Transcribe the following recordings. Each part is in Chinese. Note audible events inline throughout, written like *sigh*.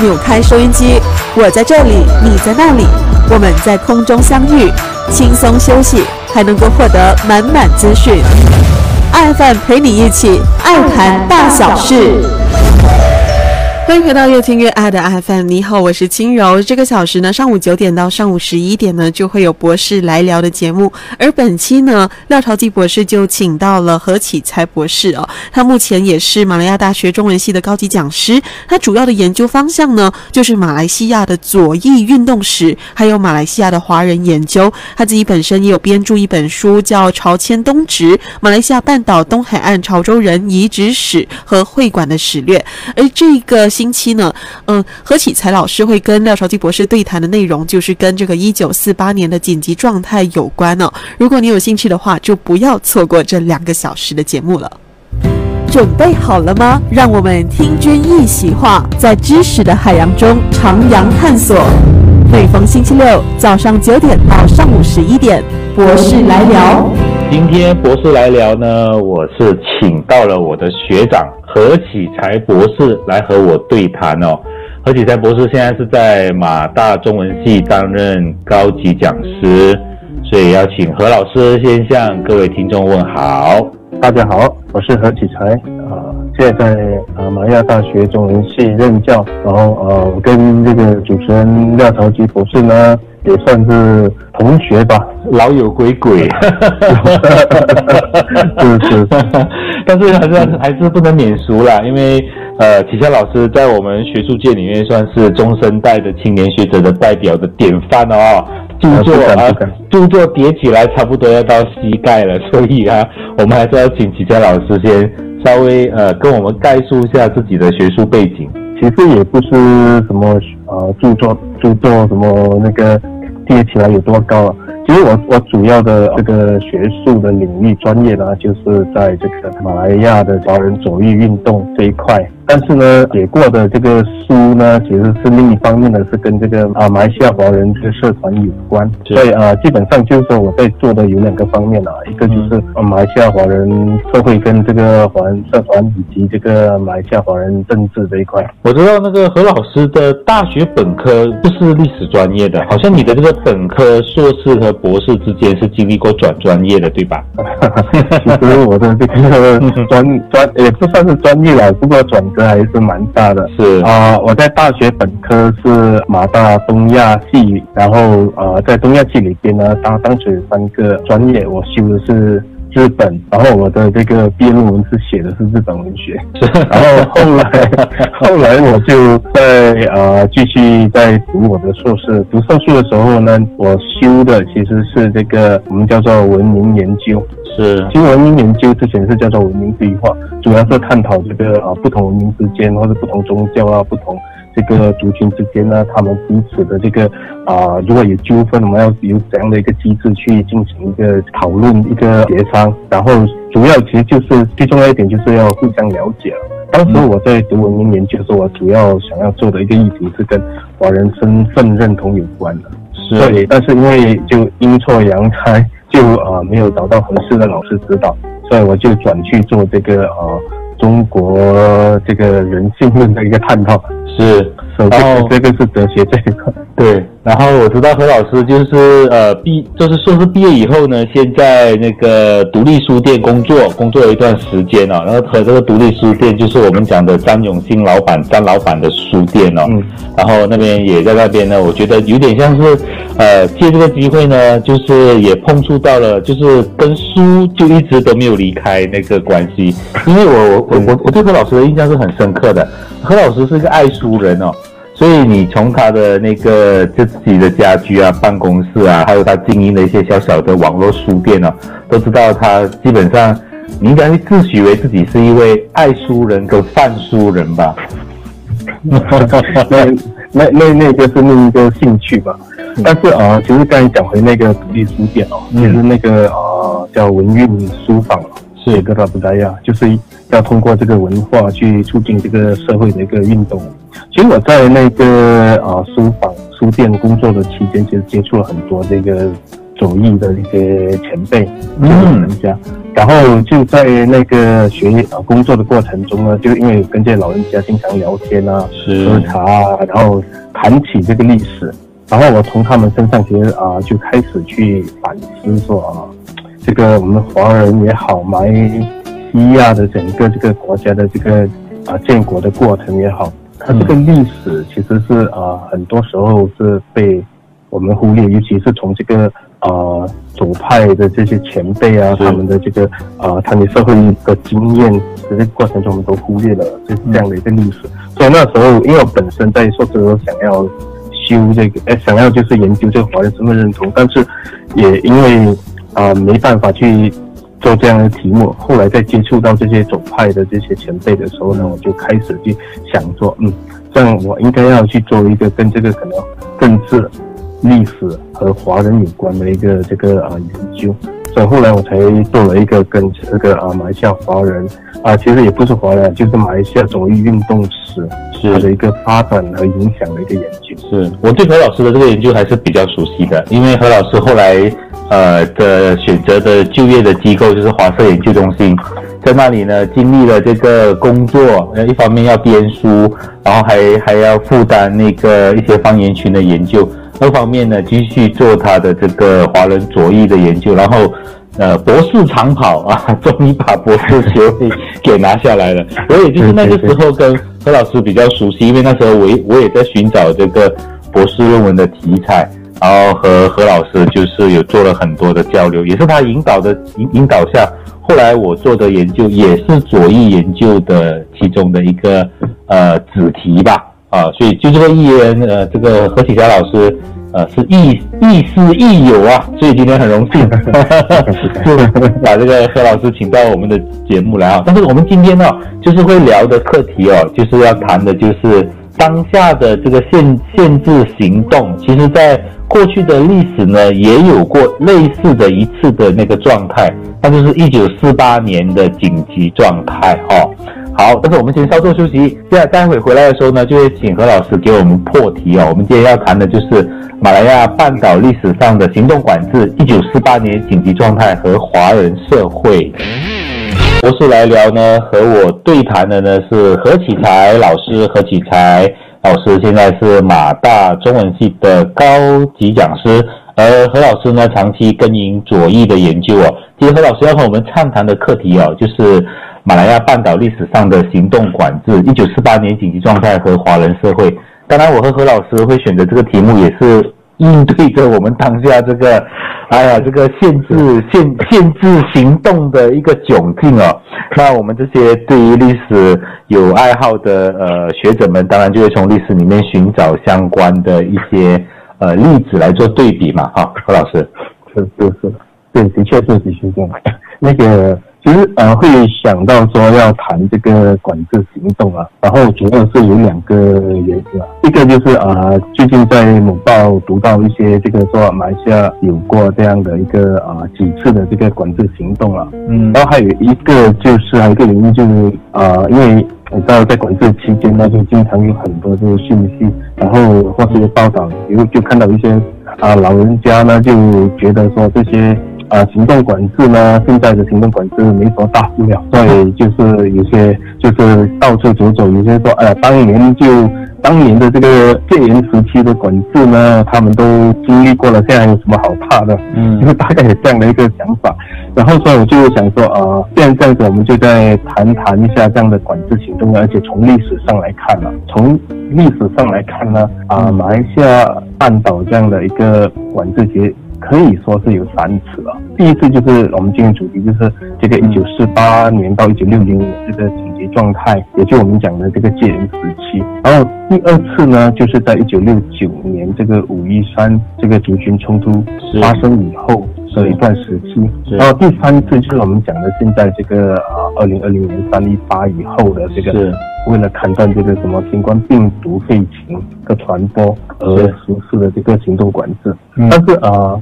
扭开收音机，我在这里，你在那里，我们在空中相遇，轻松休息，还能够获得满满资讯。爱饭陪你一起爱谈大小事。欢迎回到越听越爱的 FM，你好，我是轻柔。这个小时呢，上午九点到上午十一点呢，就会有博士来聊的节目。而本期呢，廖朝基博士就请到了何启才博士哦，他目前也是马来亚大学中文系的高级讲师。他主要的研究方向呢，就是马来西亚的左翼运动史，还有马来西亚的华人研究。他自己本身也有编著一本书，叫《朝迁东直：马来西亚半岛东海岸潮州人遗址史和会馆的史略》。而这个。星期呢，嗯，何启才老师会跟廖朝基博士对谈的内容，就是跟这个一九四八年的紧急状态有关哦。如果你有兴趣的话，就不要错过这两个小时的节目了。准备好了吗？让我们听君一席话，在知识的海洋中徜徉探索。每逢星期六早上九点到上午十一点，博士来聊。今天博士来聊呢，我是请到了我的学长。何启才博士来和我对谈哦。何启才博士现在是在马大中文系担任高级讲师，所以要请何老师先向各位听众问好。大家好，我是何启才啊，现在在啊马亚大学中文系任教，然后呃，我跟这个主持人廖朝基博士呢也算是同学吧，老友鬼鬼，*laughs* 是是。但是还是还是不能免俗啦，因为呃，启强老师在我们学术界里面算是中生代的青年学者的代表的典范哦。著作啊，著作叠起来差不多要到膝盖了，所以啊，我们还是要请启强老师先稍微呃跟我们概述一下自己的学术背景。其实也不是什么呃著作著作什么那个跌起来有多高啊。其实我我主要的这个学术的领域专业呢，就是在这个马来亚的华人左翼运动这一块。但是呢，写过的这个书呢，其实是另一方面呢，是跟这个啊马来西亚华人这个社团有关。所以啊，基本上就是说我在做的有两个方面啊，一个就是啊马来西亚华人社会跟这个华人社团以及这个马来西亚华人政治这一块。我知道那个何老师的大学本科不是历史专业的，好像你的这个本科、硕士和博士之间是经历过转专业的，对吧？*laughs* 其实我的这个专专也不算是专业了，不过转折。还是蛮大的，是啊，我在大学本科是马大东亚系，然后呃，在东亚系里边呢，当当时三个专业，我修的是日本，然后我的这个毕业论文是写的是日本文学，*laughs* 然后后来后来我就在呃继续在读我的硕士，读硕士的时候呢，我修的其实是这个我们叫做文明研究。是，其实文明研究之前是叫做文明对话，主要是探讨这个啊不同文明之间，或者不同宗教啊、不同这个族群之间呢，他们彼此的这个啊，如果有纠纷，我们要有怎样的一个机制去进行一个讨论、一个协商。然后主要其实就是最重要一点，就是要互相了解。当时我在读文明研究的时候，我主要想要做的一个议题是跟华人身份认同有关的。是，但是因为就阴错阳差。就啊没有找到合适的老师指导，所以我就转去做这个啊中国这个人性论的一个探讨。是，然后这个是哲学这一块。对，然后我知道何老师就是呃毕就是硕士毕业以后呢，先在那个独立书店工作，工作了一段时间哦。然后和这个独立书店就是我们讲的张永新老板张老板的书店哦。嗯。然后那边也在那边呢，我觉得有点像是呃借这个机会呢，就是也碰触到了，就是跟书就一直都没有离开那个关系。因为我我我我对何老师的印象是很深刻的，何老师是一个爱书人哦。所以你从他的那个自己的家居啊、办公室啊，还有他经营的一些小小的网络书店呢，都知道他基本上，你应该会自诩为自己是一位爱书人跟贩书人吧？*laughs* 那那那那个是另一个兴趣吧。但是啊，其实刚才讲回那个独立书店哦，其实那个啊叫文运书坊，是一个大不一样，就是要通过这个文化去促进这个社会的一个运动。其实我在那个啊书房书店工作的期间，其实接触了很多这个左翼的一些前辈，嗯，人家，然后就在那个学啊工作的过程中呢，就因为跟这些老人家经常聊天啊，喝茶啊，然后谈起这个历史，然后我从他们身上其实啊就开始去反思说啊，这个我们华人也好，马来西亚的整个这个国家的这个啊建国的过程也好，它这个历史其实是啊很多时候是被我们忽略，尤其是从这个。啊，左派的这些前辈啊，他们的这个啊，他们社会的经验的，这个过程中我们都忽略了这这样的一个历史。所以那时候，因为我本身在硕士时候想要修这个，哎，想要就是研究这个华人身份认同，但是也因为啊没办法去做这样的题目。后来在接触到这些左派的这些前辈的时候呢，我就开始去想说，嗯，这样我应该要去做一个跟这个可能政治。历史和华人有关的一个这个啊研究，所以后来我才做了一个跟这个啊马来西亚华人啊，其实也不是华人，就是马来西亚左翼运动史它的一个发展和影响的一个研究。是我对何老师的这个研究还是比较熟悉的，因为何老师后来呃的选择的就业的机构就是华社研究中心，在那里呢经历了这个工作，呃一方面要编书，然后还还要负担那个一些方言群的研究。二方面呢，继续做他的这个华人左翼的研究，然后，呃，博士长跑啊，终于把博士学位给拿下来了。*laughs* 我也就是那个时候跟何老师比较熟悉，因为那时候我我也在寻找这个博士论文的题材，然后和何老师就是有做了很多的交流，也是他引导的引引导下，后来我做的研究也是左翼研究的其中的一个呃子题吧。啊，所以就这个艺人，呃，这个何启霞老师，呃，是亦亦师亦友啊，所以今天很荣幸，*laughs* 就把这个何老师请到我们的节目来啊。但是我们今天呢，就是会聊的课题哦，就是要谈的就是当下的这个限限制行动，其实在过去的历史呢，也有过类似的一次的那个状态，那就是一九四八年的紧急状态哦。好，但是我们先稍作休息，现在待会回来的时候呢，就会请何老师给我们破题哦。我们今天要谈的就是马来亚半岛历史上的行动管制、一九四八年紧急状态和华人社会。博士来聊呢，和我对谈的呢是何启才老师。何启才老师现在是马大中文系的高级讲师，而何老师呢，长期耕耘左翼的研究哦。今天何老师要和我们畅谈的课题哦，就是。马来亚半岛历史上的行动管制，一九四八年紧急状态和华人社会。当然，我和何老师会选择这个题目，也是应对着我们当下这个，*laughs* 哎呀，这个限制限限制行动的一个窘境哦。那我们这些对于历史有爱好的呃学者们，当然就会从历史里面寻找相关的一些呃例子来做对比嘛。哈，何老师，是是是，对，的确是的确是那个。其实呃会想到说要谈这个管制行动啊，然后主要是有两个原因啊，一个就是啊最近在某报读到一些这个说马来西亚有过这样的一个啊几次的这个管制行动啊，嗯，然后还有一个就是还有一个原因就是啊因为你知道在管制期间呢就经常有很多这个讯息，然后或是报道，比如就看到一些啊老人家呢就觉得说这些。啊，行动管制呢？现在的行动管制没什么大不了，所以就是有些就是到处走走，有些说，哎呀，当年就当年的这个戒严时期的管制呢，他们都经历过了，现在有什么好怕的？嗯，就 *laughs* 大概有这样的一个想法。然后所以我就想说，啊，既然这样子，我们就再谈谈一下这样的管制行动，而且从历史上来看呢，从历史上来看呢，啊，马来西亚半岛这样的一个管制节。可以说是有三次了。第一次就是我们今天主题，就是这个一九四八年到一九六零年这个紧急状态，也就我们讲的这个戒严时期。然后第二次呢，就是在一九六九年这个五一三这个族群冲突发生以后的一段时期。然后第三次就是我们讲的现在这个啊二零二零年三一八以后的这个。为了砍断这个什么新冠病毒肺情的传播而实施的这个行动管制，但是啊，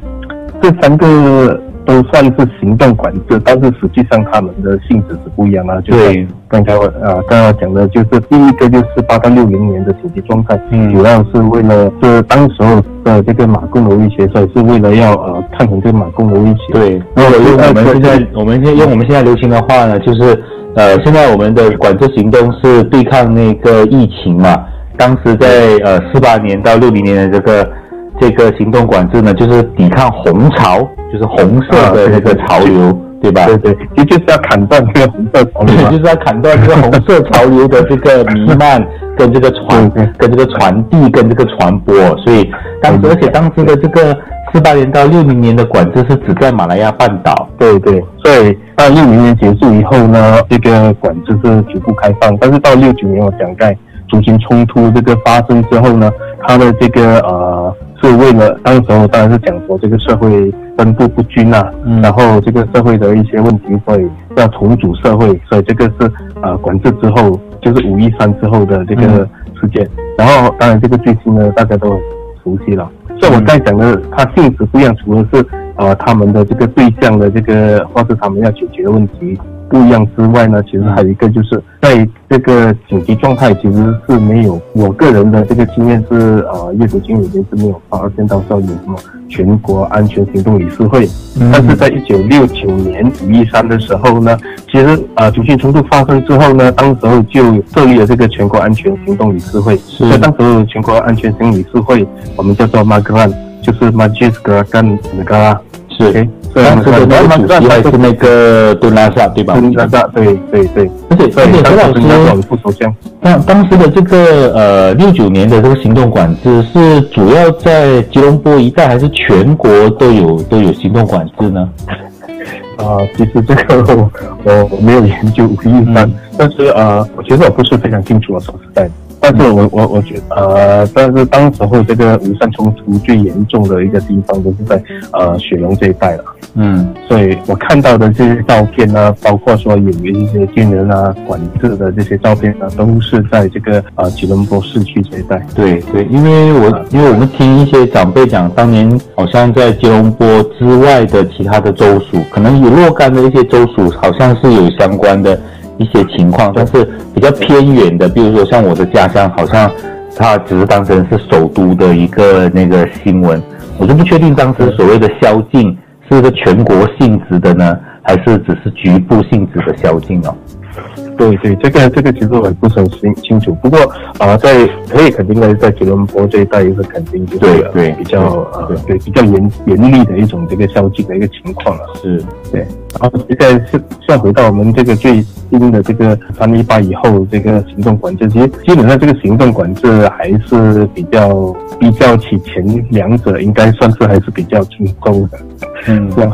这三个都算是行动管制，但是实际上他们的性质是不一样的。对，刚才我啊刚刚讲的就是第一个就是八到六零年的紧急状态，嗯主要是为了是当时候的这个马共的威胁，所以是为了要呃抗衡这个马共的威胁。对，如果用我们现在我们现在用我们现在流行的话呢，就是呃，现在我们的管制行动是对抗那个疫情嘛。当时在呃四八年到六零年的这个这个行动管制呢，就是抵抗红潮，就是红色的那个潮流，对吧？对对，其实就是要砍断这个红色潮流对，就是要砍断这个红色潮流的这个弥漫，跟这个传跟这个传递，跟这个传播。所以当时，而且当时的这个四八年到六零年的管制是只在马来亚半岛。对对，所以到六零年结束以后呢，这个管制是逐步开放，但是到六九年我讲在族群冲突这个发生之后呢，他的这个呃是为了当时候当然是讲说这个社会分布不均啊，嗯。然后这个社会的一些问题，所以要重组社会，所以这个是呃管制之后就是五一三之后的这个嗯。事件，然后当然这个最新呢大家都很熟悉了。所以我刚才讲的，它性质不一样，除了是呃他们的这个对象的这个或是他们要解决的问题不一样之外呢，其实还有一个就是在这个紧急状态，其实是没有我个人的这个经验是呃阅读经理面是没有发现到说有什么全国安全行动理事会，嗯。但是在一九六九年五一三的时候呢，其实呃族群冲突发生之后呢，当时候就设立了这个全国安全行动理事会，是。所以当时候全国安全行动理事会我们叫做 Magran，就是 Majlis Gerakan Negara。是当时的那个主席还是那个杜拉萨，对吧？杜拉萨，对对对，而且而且何老师，副首相。当当时的这个呃六九年的这个行动管制是主要在吉隆坡一带，还是全国都有都有行动管制呢？*laughs* 啊、其实这个我我我没有研究五一三嗯，但是呃，我觉得我不是非常清楚，啊说实在的。但是我我我觉得呃，但是当时候这个五一三冲突最严重的一个地方就是在呃雪龙这一带了，嗯。所以我看到的这些照片呢，包括说有一些军人啊管制的这些照片呢，都是在这个呃吉隆坡市区这一带。对对，因为我因为我们听一些长辈讲，当年好像在吉隆坡之外的其他的州属，可能有若干的一些州属，好像是有相关的一些情况，但是比较偏远的，比如说像我的家乡，好像它只是当成是首都的一个那个新闻，我就不确定当时所谓的宵禁是一个全国性质的呢，还是只是局部性质的宵禁哦？对对，这个这个其实我也不是很清清楚，不过啊、呃在可以肯定的，在吉隆坡这一带也是肯定就是对呃对比较呃对。对比较严严厉的一种这个宵禁的一个情况了。是，对，然后现在是现在回到我们这个最新的这个三一八以后这个行动管制，其实基本上这个行动管制还是比较比较起前两者，应该算是还是比较轻松的。嗯这样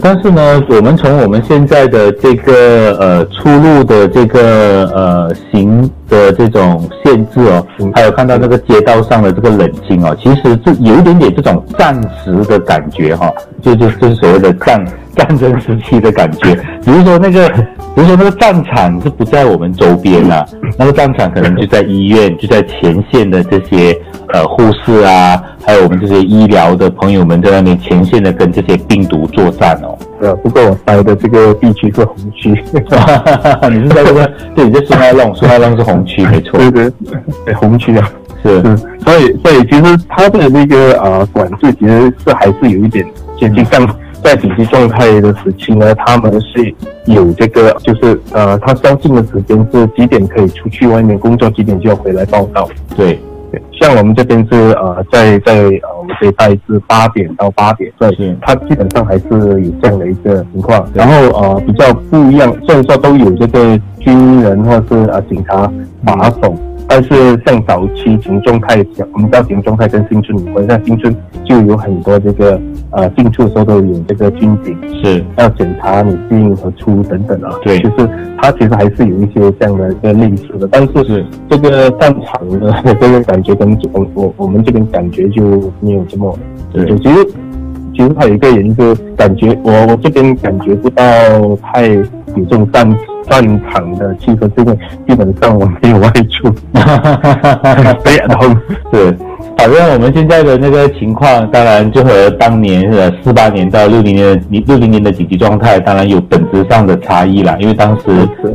但是呢，我们从我们现在的这个呃出入的这个呃行的这种限制哦，还有看到那个街道上的这个冷清哦，其实这有一点点这种暂时的感觉哈、就就就是所谓的战战争时期的感觉。比如说那个，比如说那个战场是不在我们周边啊，那个战场可能就在医院，就在前线的这些呃护士啊，还有我们这些医疗的朋友们在那边前线的跟这些病毒作战哦。呃，不过我待的这个地区是红区。*laughs* 你是在这个对，你在苏麦弄，苏麦弄是红区，*laughs* 没错，对对对，红区啊。是是，所以所以其实它的那个呃管制其实是还是有一点接近，像在紧急状态的时期呢，他们是有这个就是呃，他宵禁的时间是几点可以出去外面工作，几点就要回来报道。对，对，像我们这边是呃，在在呃我们这一带是八点到八点，所是以它基本上还是有这样的一个情况。然后呃比较不一样，虽然说都有这个军人或是呃警察把守，但是像早期警状态，我们知道警状态跟新村有关，像新村就有很多这个呃进出的时候都有这个军警。是，要检查你进和出等等啊，对。就是它其实还是有一些这样的一个类似的，但是是。这个战场的这个感觉跟我我我们这边感觉就没有这么，对。就其实其实还有一个原因是感觉我我这边感觉不到太有这种战战场的气氛，这个基本上我没有外出，stay at home。*laughs* 是，反正我们现在的那个情况，当然就和当年呃四八年到六零年的六零年的紧急状态，当然有本质上的差异啦。因为当时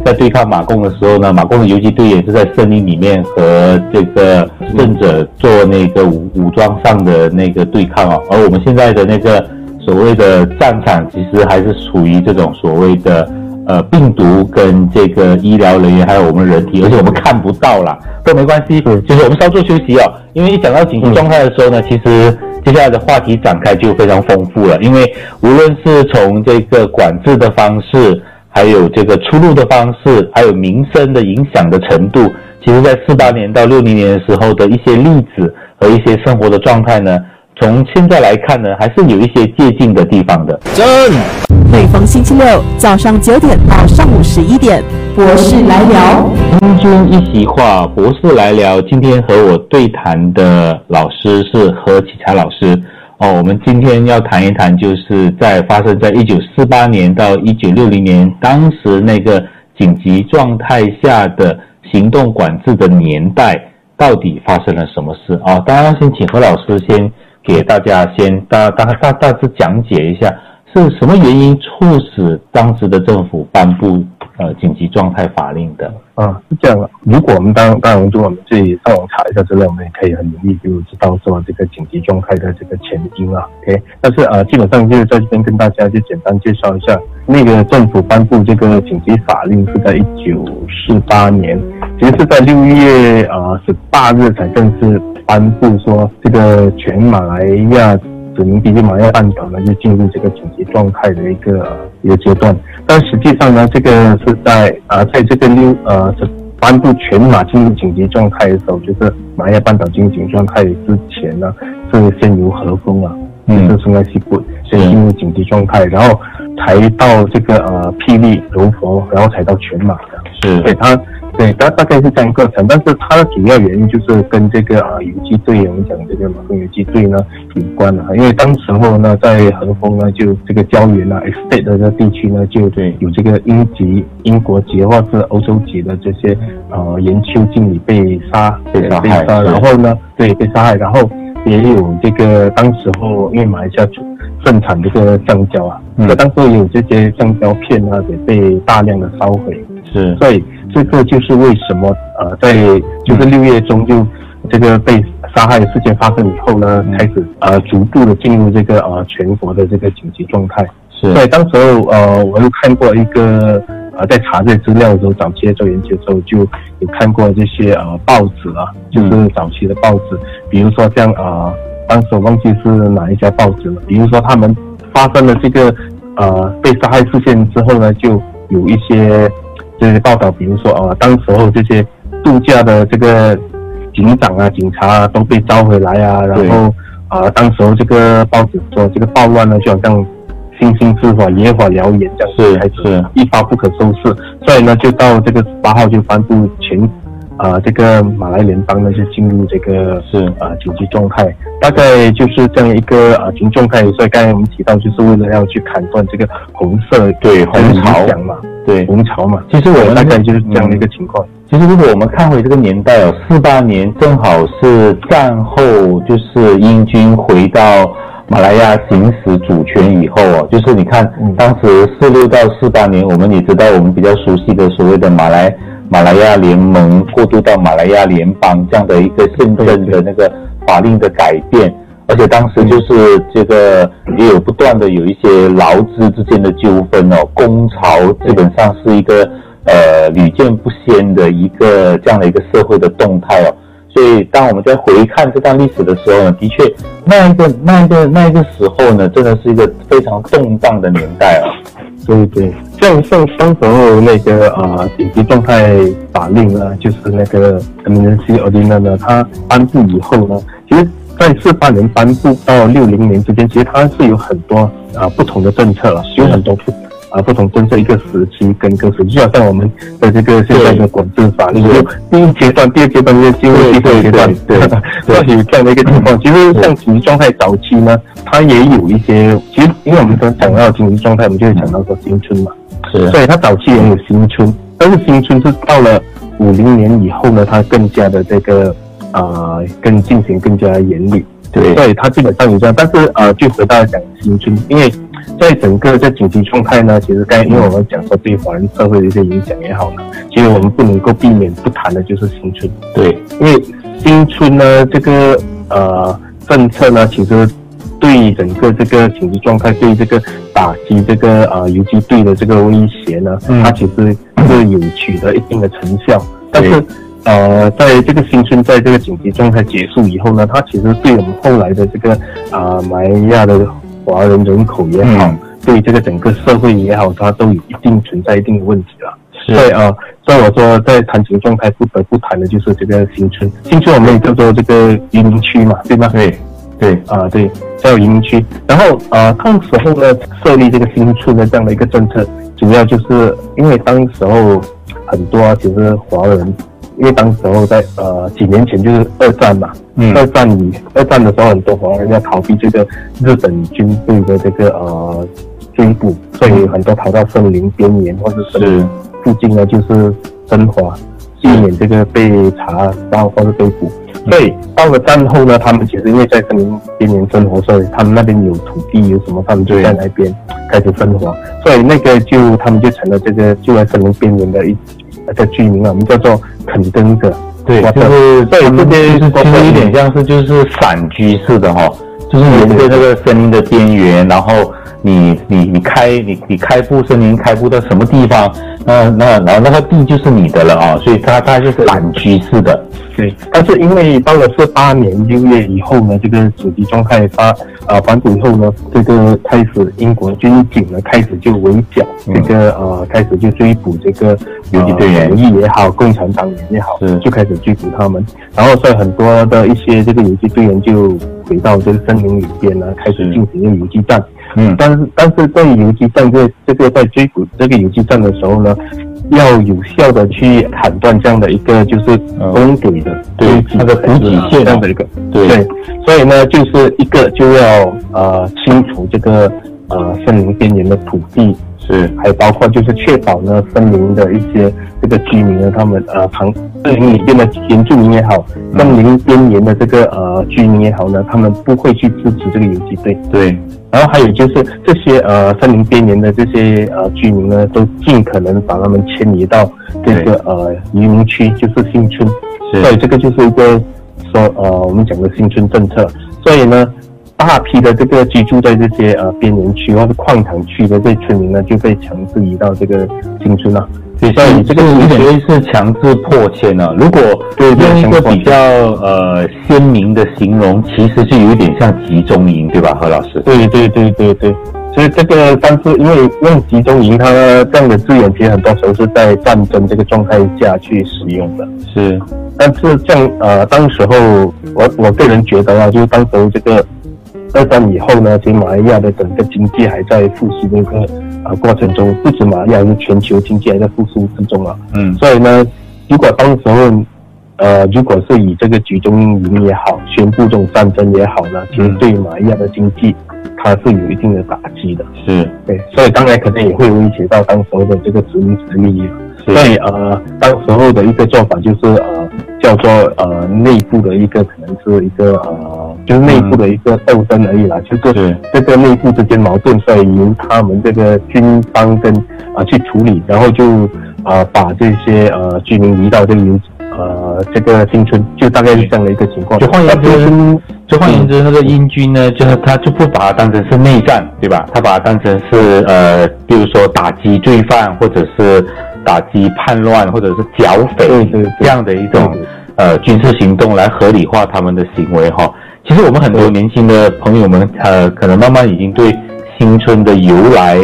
在对抗马共的时候呢，马共的游击队也是在森林里面和这个执政者做那个武武装上的那个对抗哦。而我们现在的那个所谓的战场，其实还是处于这种所谓的。呃，病毒跟这个医疗人员还有我们人体，而且我们看不到啦，都没关系。就是我们稍作休息哦，因为一讲到紧急状态的时候呢，其实接下来的话题展开就非常丰富了。因为无论是从这个管制的方式，还有这个出路的方式，还有民生的影响的程度，其实在四八年到六零年的时候的一些例子和一些生活的状态呢。从现在来看呢，还是有一些借鉴的地方的。真，每逢星期六早上九点到上午十一点，博士来聊。空中一席话，博士来聊。今天和我对谈的老师是何启才老师。哦，我们今天要谈一谈，就是在发生在一九四八年到一九六零年，当时那个紧急状态下的行动管制的年代，到底发生了什么事啊？当然，先请何老师先。给大家先大大大大致讲解一下，是什么原因促使当时的政府颁布呃紧急状态法令的？啊，是这样的。如果我们当当然，如果我们自己上网查一下资料，我们也可以很容易就知道说这个紧急状态的这个前因啊。OK，但是呃，基本上就是在这边跟大家就简单介绍一下，那个政府颁布这个紧急法令是在一九四八年，其实是在六月呃十八日才正式。颁布说，这个全马来亚指明地区马来亚半岛呢，就进入这个紧急状态的一个一个阶段。但实际上呢，这个是在啊，在这个六呃，颁布全马进入紧急状态的时候，就是马来亚半岛进入紧急状态之前呢，是先由和风啊，嗯，是松西部先进入紧急状态，然后才到这个呃霹雳柔佛，然后才到全马的，是，对它。对，大大概是这样过程，但是它的主要原因就是跟这个啊游击队，我们讲这个马共游击队呢有关的哈。因为当时候呢，在和风呢，就这个胶原啊，estate 的这个地区呢，就对有这个英籍、英国籍或者是欧洲籍的这些呃研究经理被杀，被杀害，然后呢，对被杀害，然后也有这个当时候因为马来西亚盛产这个橡胶啊，那当时候有这些橡胶片啊，也被大量的烧毁，是，所以。这个就是为什么呃，在就是六月中就这个被杀害事件发生以后呢，开始呃逐步的进入这个呃全国的这个紧急状态。是。所以当时候呃，我又看过一个呃，在查这资料的时候，早期做研究的时候就有看过这些呃报纸啊，就是早期的报纸，比如说像呃，当时我忘记是哪一家报纸了，比如说他们发生了这个呃被杀害事件之后呢，就有一些。这些报道，比如说啊，当时候这些度假的这个警长啊、警察啊都被招回来啊，然后啊，当时候这个报纸说这个暴乱呢，就好像星星之火、野火燎原这样，是是一发不可收拾，所以呢，就到这个八号就颁布全。啊，这个马来联邦呢就进入这个是啊紧急状态，大概就是这样一个啊紧急状态。所以刚才我们提到，就是为了要去砍断这个红色对红潮嘛，对红潮嘛。其实我们大概就是这样的一个情况。其实如果我们看回这个年代哦，四八年正好是战后，就是英军回到马来亚行使主权以后哦，就是你看当时四六到四八年，我们也知道我们比较熟悉的所谓的马来。马来亚联盟过渡到马来亚联邦这样的一个宪政的那个法令的改变，而且当时就是这个也有不断的有一些劳资之间的纠纷哦，工潮基本上是一个呃屡见不鲜的一个这样的一个社会的动态哦，所以当我们在回看这段历史的时候呢，的确那一个那一个那一个时候呢，真的是一个非常动荡的年代啊。对对，像像上时候那个啊紧急状态法令呢，就是那个 emergency order 呢，它颁布以后呢，其实，在四八年颁布到六零年之间，其实它是有很多啊不同的政策了，有很多不。啊，不同政策一个时期跟个时期，就好像我们的这个现在的管制法，就第一阶段、第二阶段就进入第三阶段，对，是有这样的一个情况。其实像紧急状态早期呢，它也有一些，其实因为我们都讲到紧急状态，我们就会讲到说新春嘛，是，所以它早期也有新春，但是新春是到了五零年以后呢，它更加的这个啊更进行更加严厉。对，所以它基本上有这样，但是呃，就回到讲新村，因为在整个在紧急状态呢，其实刚才因为我们讲说对华人社会的一些影响也好呢，其实我们不能够避免不谈的就是新村。对，因为新村呢这个呃政策呢，其实对整个这个紧急状态，对这个打击这个呃游击队的这个威胁呢，它其实是有取得一定的成效，但是。呃，在这个新村在这个紧急状态结束以后呢，它其实对我们后来的这个啊马来亚的华人人口也好，对这个整个社会也好，它都有一定存在一定的问题了。所以啊，所以我说在谈情状态不得不谈的就是这个新村。新村我们也叫做这个移民区嘛，对吗？对，对啊，对，叫移民区。然后啊，当时候呢设立这个新村的这样的一个政策，主要就是因为当时候很多啊其实华人。因为当时候在呃几年前就是二战嘛，二战以二战的时候很多华人要逃避这个日本军队的这个呃追捕，所以很多逃到森林边缘或者是附近呢，就是生活，避免这个被查到或者被捕。所以到了战后呢，他们其实因为在森林边缘生活，所以他们那边有土地有什么，他们就在那边开始生活，所以那个就他们就成了这个就在森林边缘的一。的居民啊，我们叫做垦登者，对，就是在这边其实有点像是就是散居式的哈，就是沿着那个森林的边缘，然后你你你开你你开步森林开步到什么地方，那那然后那个地就是你的了啊，所以它它就是散居式的。对，但是因为到了四八年六月以后呢，这个紧急状态发啊反腐以后呢，这个开始英国军警呢开始就围剿这个呃开始就追捕这个游击队员也好，共产党员也好，就开始追捕他们。然后所以很多的一些这个游击队员就回到这个森林里边呢，开始进行一个游击战。嗯，但是但是在游击战这这个在追捕这个游击战的时候呢。要有效的去砍断这样的一个就是供给的对那个补给线这样的一个对，所以呢就是一个就要呃清除这个呃森林边缘的土地是，还包括就是确保呢森林的一些这个居民呢他们呃旁森林里边的原住民也好，森林边缘的这个呃居民也好呢，他们不会去支持这个游击队对。然后还有就是这些呃森林边缘的这些呃居民呢，都尽可能把他们迁移到这个呃移民区，就是新村。所以这个就是一个说呃我们讲的新村政策。所以呢，大批的这个居住在这些呃边缘区或者矿场区的这村民呢，就被强制移到这个新村了。所以像你这个有点是强制破迁了。如果用一个比较呃鲜明的形容，其实就有点像集中营，对吧，何老师？对对对对对。所以这个，但是因为用集中营，它这样的资源其实很多时候是在战争这个状态下去使用的。是。但是像呃，当时候我我个人觉得啊，就是当时候这个二战以后呢，其实马来亚的整个经济还在复苏的一个。啊，过程中不止马来亚，是全球经济还在复苏之中啊。嗯，所以呢，如果当时候，呃，如果是以这个集中营也好，宣布这种战争也好呢，其实对马来亚的经济，它是有一定的打击的。是，对，所以当然可能也会威胁到当时候的这个殖民者利益。所以呃，当时候的一个做法就是呃，叫做呃内部的一个可能是一个呃，就是内部的一个斗争而已啦，就是这个内部之间矛盾，所以由他们这个军方跟啊去处理，然后就啊把这些呃居民移到这个呃这个新村，就大概是这样的一个情况。就换言之，就换言之，那个英军呢，就是他就不把它当成是内战，对吧？他把它当成是呃，比如说打击罪犯或者是。打击叛乱或者是剿匪这样的一种呃军事行动来合理化他们的行为哈。其实我们很多年轻的朋友们呃可能慢慢已经对新村的由来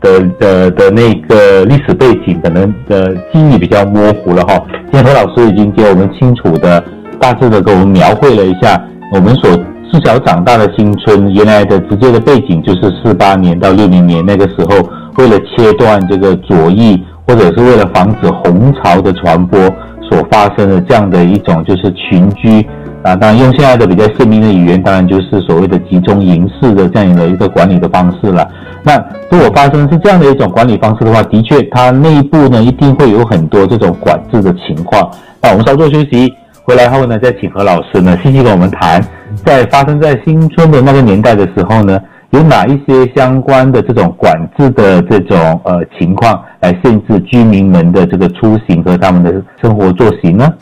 的的的那个历史背景可能的记忆比较模糊了哈。今天何老师已经给我们清楚的大致的给我们描绘了一下我们所自小长大的新村原来的直接的背景就是四八年到六零年那个时候为了切断这个左翼。或者是为了防止红潮的传播所发生的这样的一种就是群居啊，当然用现在的比较鲜明的语言，当然就是所谓的集中营式的这样的一个管理的方式了。那如果发生是这样的一种管理方式的话，的确它内部呢一定会有很多这种管制的情况。那我们稍作休息。回来后呢，再请何老师呢细细跟我们谈，在发生在新村的那个年代的时候呢，有哪一些相关的这种管制的这种呃情况，来限制居民们的这个出行和他们的生活作息呢？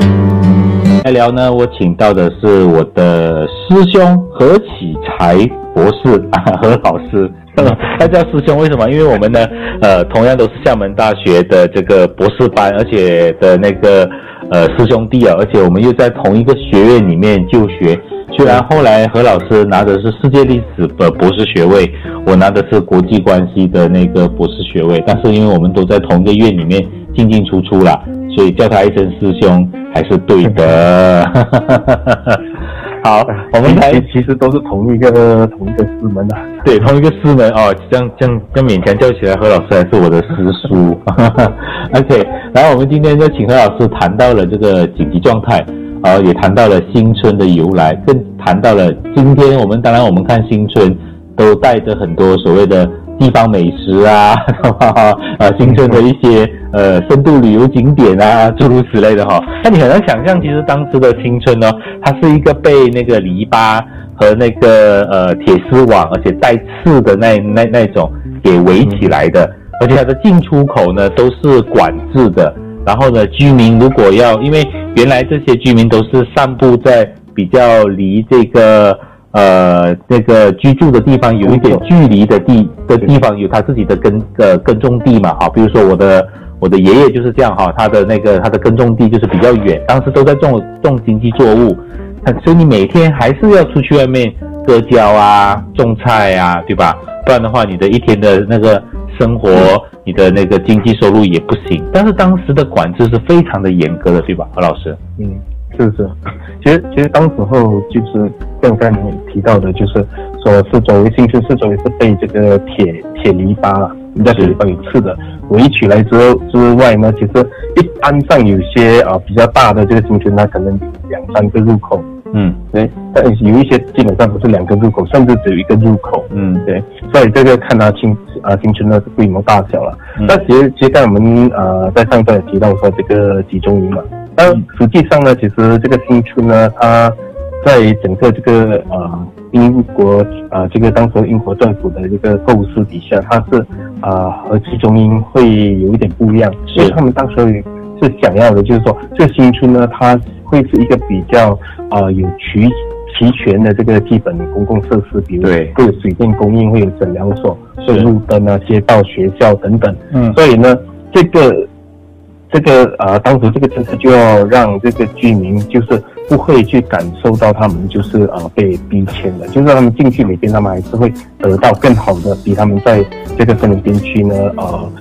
来聊呢，我请到的是我的师兄何启才博士啊，*laughs* 何老师。*laughs* 他叫师兄，为什么？因为我们呢，呃，同样都是厦门大学的这个博士班，而且的那个呃师兄弟啊，而且我们又在同一个学院里面就学。虽然后来何老师拿的是世界历史的博士学位，我拿的是国际关系的那个博士学位，但是因为我们都在同一个院里面进进出出啦，所以叫他一声师兄还是对的。*laughs* 好，我们来，其实都是同一个同一个师门的，对，同一个师门哦，这样这样这样勉强叫起来，何老师还是我的师叔。*laughs* *laughs* OK，然后我们今天就请何老师谈到了这个紧急状态，啊，也谈到了新春的由来，更谈到了今天我们当然我们看新春都带着很多所谓的。地方美食啊，*laughs* 啊，新村的一些呃深度旅游景点啊，诸如此类的哈。那你很难想象，其实当时的新村呢，它是一个被那个篱笆和那个呃铁丝网，而且带刺的那那那种给围起来的，而且它的进出口呢都是管制的。然后呢，居民如果要，因为原来这些居民都是散布在比较离这个。呃，那个居住的地方有一点距离的地的地方，有他自己的耕呃耕种地嘛，哈，比如说我的我的爷爷就是这样哈，他的那个他的耕种地就是比较远，当时都在种种经济作物，所以你每天还是要出去外面割胶啊，种菜啊，对吧？不然的话，你的一天的那个生活，你的那个经济收入也不行。但是当时的管制是非常的严格的，对吧，何老师？嗯。是不是？*laughs* 其实其实当时候就是像刚才你提到的，就是说是作为新村是作为是被这个铁铁篱笆，人家铁篱笆给刺的围起来之后之外呢，其实一般上有些啊比较大的这个新村，它可能两三个入口，嗯，对，但有一些基本上不是两个入口，甚至只有一个入口，嗯，对，所以这个看它新啊新村的规模大小了。那其实其实刚才我们呃在上段也提到说这个集中营嘛。但实际上呢，其实这个新村呢，它在整个这个呃英国呃这个当时英国政府的这个构思底下，它是啊和集中营会有一点不一样，因为他们当时是想要的，就是说这个新村呢，它会是一个比较啊有齐齐全的这个基本公共设施，比如会有水电供应，会有诊疗所，会有路灯啊、街道、学校等等。嗯，所以呢，这个。这个呃，当时这个政策就要让这个居民就是不会去感受到他们就是呃被逼迁的，就是他们进去里边，他们还是会得到更好的，比他们在这个森林边区呢呃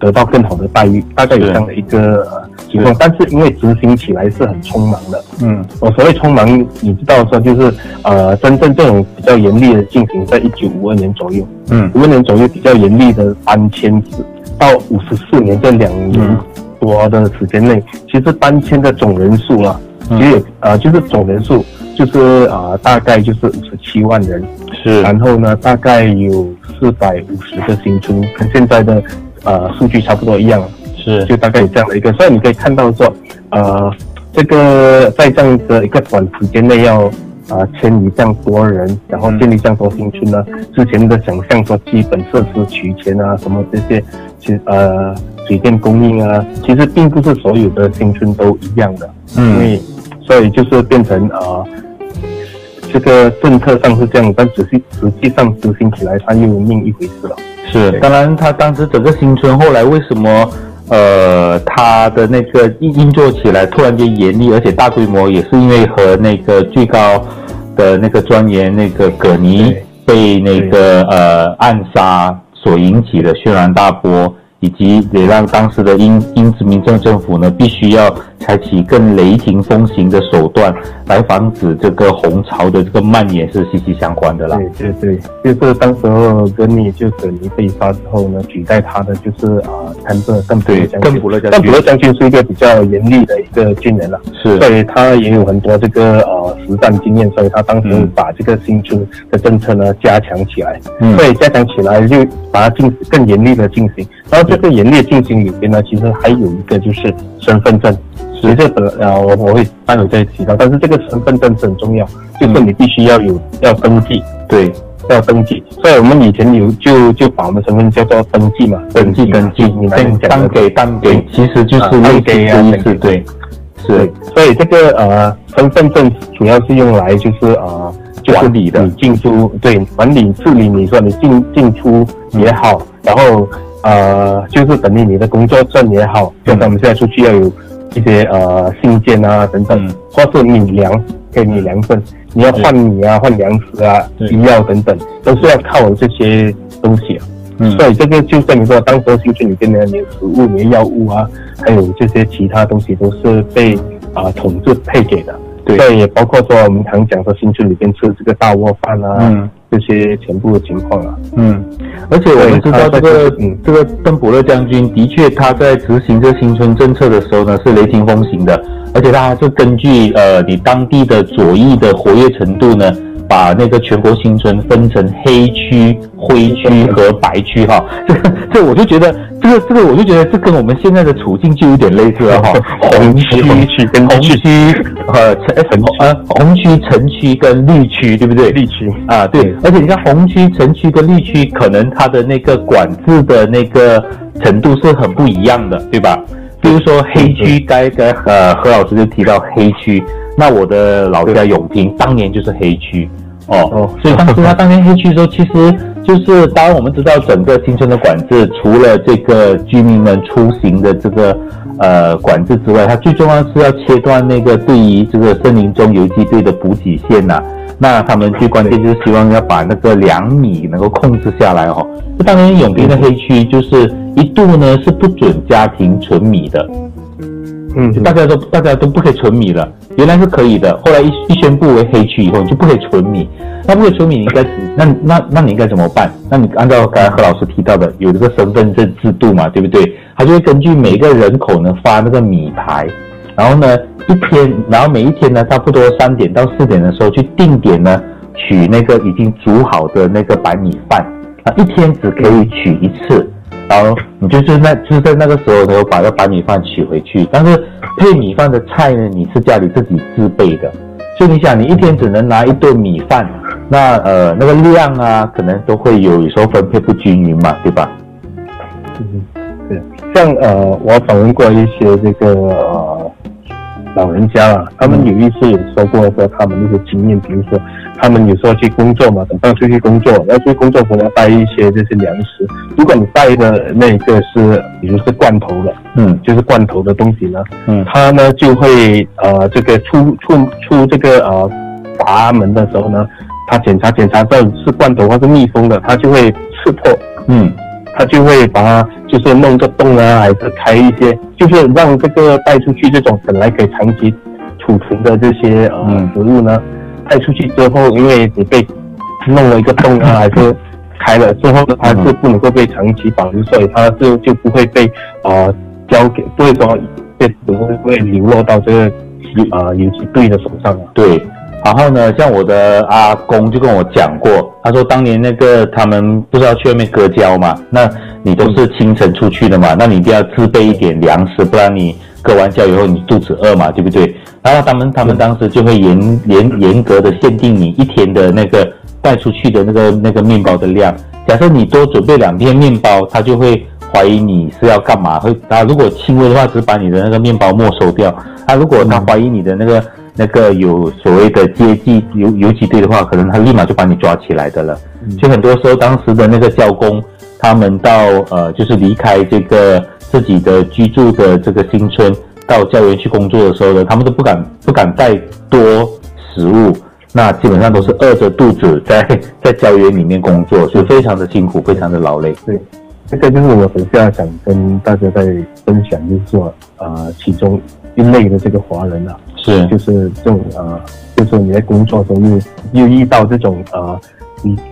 得到更好的待遇，大概有这样的一个情况。但是因为执行起来是很匆忙的，嗯，我所谓匆忙，你知道说就是呃真正这种比较严厉的进行在一九五二年左右，嗯，五二年左右比较严厉的搬迁制，到五十四年这两年。多的时间内，其实搬迁的总人数啊，其实呃就是总人数就是啊大概就是五十七万人，是，然后呢大概有四百五十个新村，跟现在的呃数据差不多一样，是，就大概有这样的一个，所以你可以看到说，呃这个在这样的一个短时间内要啊迁移这样多人，然后建立这样多新村呢，之前的想象说基本设施齐全啊什么这些，其实呃。水电供应啊，其实并不是所有的新村都一样的，嗯，因为所以就是变成啊，这个政策上是这样，但实际实际上执行起来，它又另一回事了。是，当然，他当时整个新村后来为什么呃，他的那个运运作起来突然间严厉，而且大规模，也是因为和那个最高的那个专员那个葛尼被那个呃暗杀所引起的轩然大波。以及也让当时的英英殖民政政府呢，必须要采取更雷霆风行的手段，来防止这个红潮的这个蔓延，是息息相关的啦。对对对，就是当时候跟你就等于被杀之后呢，取代他的就是啊，参政邓普勒将军。邓普勒将军，邓普勒将军是一个比较严厉的一个军人了，是，所以他也有很多这个呃实战经验，所以他当时把这个新村的政策呢加强起来，嗯，所以加强起来就把它进更严厉的进行，然后。这个演练进行里边呢，其实还有一个就是身份证。其实的呃，我我会待会再提到，但是这个身份证是很重要，就是你必须要有要登记，对，要登记。所以我们以前有就就把我们身份叫做登记嘛，登记登记，你们讲当给当给，其实就是类似的意思，对，是。所以这个呃身份证主要是用来就是呃管理的，你进出对管理治理，你说你进进出也好，然后呃就是等于你的工作证也好，就像我们现在出去要有。一些呃信件啊等等，或是米粮给米粮份，你要换米啊换粮食啊医药等等，都是要靠这些东西啊。嗯，所以这个就证明说，当时新村里边的你的食物、你的药物啊，还有这些其他东西都是被啊统治配给的。对，所以也包括说我们常讲说新村里边吃这个大锅饭啊。这些全部的情况啊，嗯，而且我们知道这个，嗯，这个邓普勒将军的确他在执行这新村政策的时候呢，是雷霆风行的，而且他还是根据呃你当地的左翼的活跃程度呢。把那个全国新村分成黑区、灰区和白区，哈，这个这我就觉得，这个这个我就觉得这跟我们现在的处境就有点类似了，哈。红区、红区跟红区呃城呃红区、城区跟绿区，对不对？绿区啊，对。而且你看红区、城区跟绿区，可能它的那个管制的那个程度是很不一样的，对吧？比如说黑区，该该呃何老师就提到黑区。那我的老家永平当年就是黑区，哦，所以当时他当年黑区的时候，其实就是当然我们知道整个新村的管制，除了这个居民们出行的这个呃管制之外，它最重要是要切断那个对于这个森林中游击队的补给线呐。那他们最关键就是希望要把那个粮米能够控制下来哦。就当年永平的黑区，就是一度呢是不准家庭存米的。嗯，就大家都大家都不可以存米了，原来是可以的，后来一一宣布为黑区以后，你就不可以存米。那不可以存米，你应该那那那你应该怎么办？那你按照刚才何老师提到的，有这个身份证制度嘛，对不对？他就会根据每个人口呢发那个米牌，然后呢一天，然后每一天呢差不多三点到四点的时候去定点呢取那个已经煮好的那个白米饭，啊一天只可以取一次。然后你就是那，就是在那个时候呢，把那白米饭取回去。但是配米饭的菜呢，你是家里自己自备的，所以你想，你一天只能拿一顿米饭，那呃那个量啊，可能都会有有时候分配不均匀嘛，对吧？嗯，对。像呃，我访问过一些这个呃老人家啊，他们有一次有说过说他们那些经验，比如说。他们有时候去工作嘛，等到出去工作，要去工作可能要带一些这些粮食。如果你带的那个是，比如是罐头的，嗯，就是罐头的东西呢，嗯，他呢就会呃这个出出出这个呃阀门的时候呢，他检查检查到是罐头或是密封的，他就会刺破，嗯，他就会把它就是弄个洞啊，还是开一些，就是让这个带出去这种本来可以长期储存的这些呃食物呢。带出去之后，因为你被弄了一个洞啊，*laughs* 还是开了之后呢，它是不能够被长期保留，所以它就就不会被啊交给，不会说被不会会流落到这个啊游击队的手上啊。对，然后呢，像我的阿公就跟我讲过，他说当年那个他们不是要去外面割胶嘛，那你都是清晨出去的嘛，那你一定要自备一点粮食，不然你割完胶以后你肚子饿嘛，对不对？然后他们他们当时就会严严严格的限定你一天的那个带出去的那个那个面包的量。假设你多准备两片面包，他就会怀疑你是要干嘛。会他如果轻微的话，只把你的那个面包没收掉。他如果他怀疑你的那个那个有所谓的接济游游击队的话，可能他立马就把你抓起来的了。就很多时候当时的那个教工，他们到呃就是离开这个自己的居住的这个新村。到教园去工作的时候呢，他们都不敢不敢带多食物，那基本上都是饿着肚子在在教园里面工作，所以非常的辛苦，非常的劳累。对，这个就是我等下想跟大家再分享，就是说呃，其中一类的这个华人啊，是就是这种呃，就是你在工作中又又遇到这种呃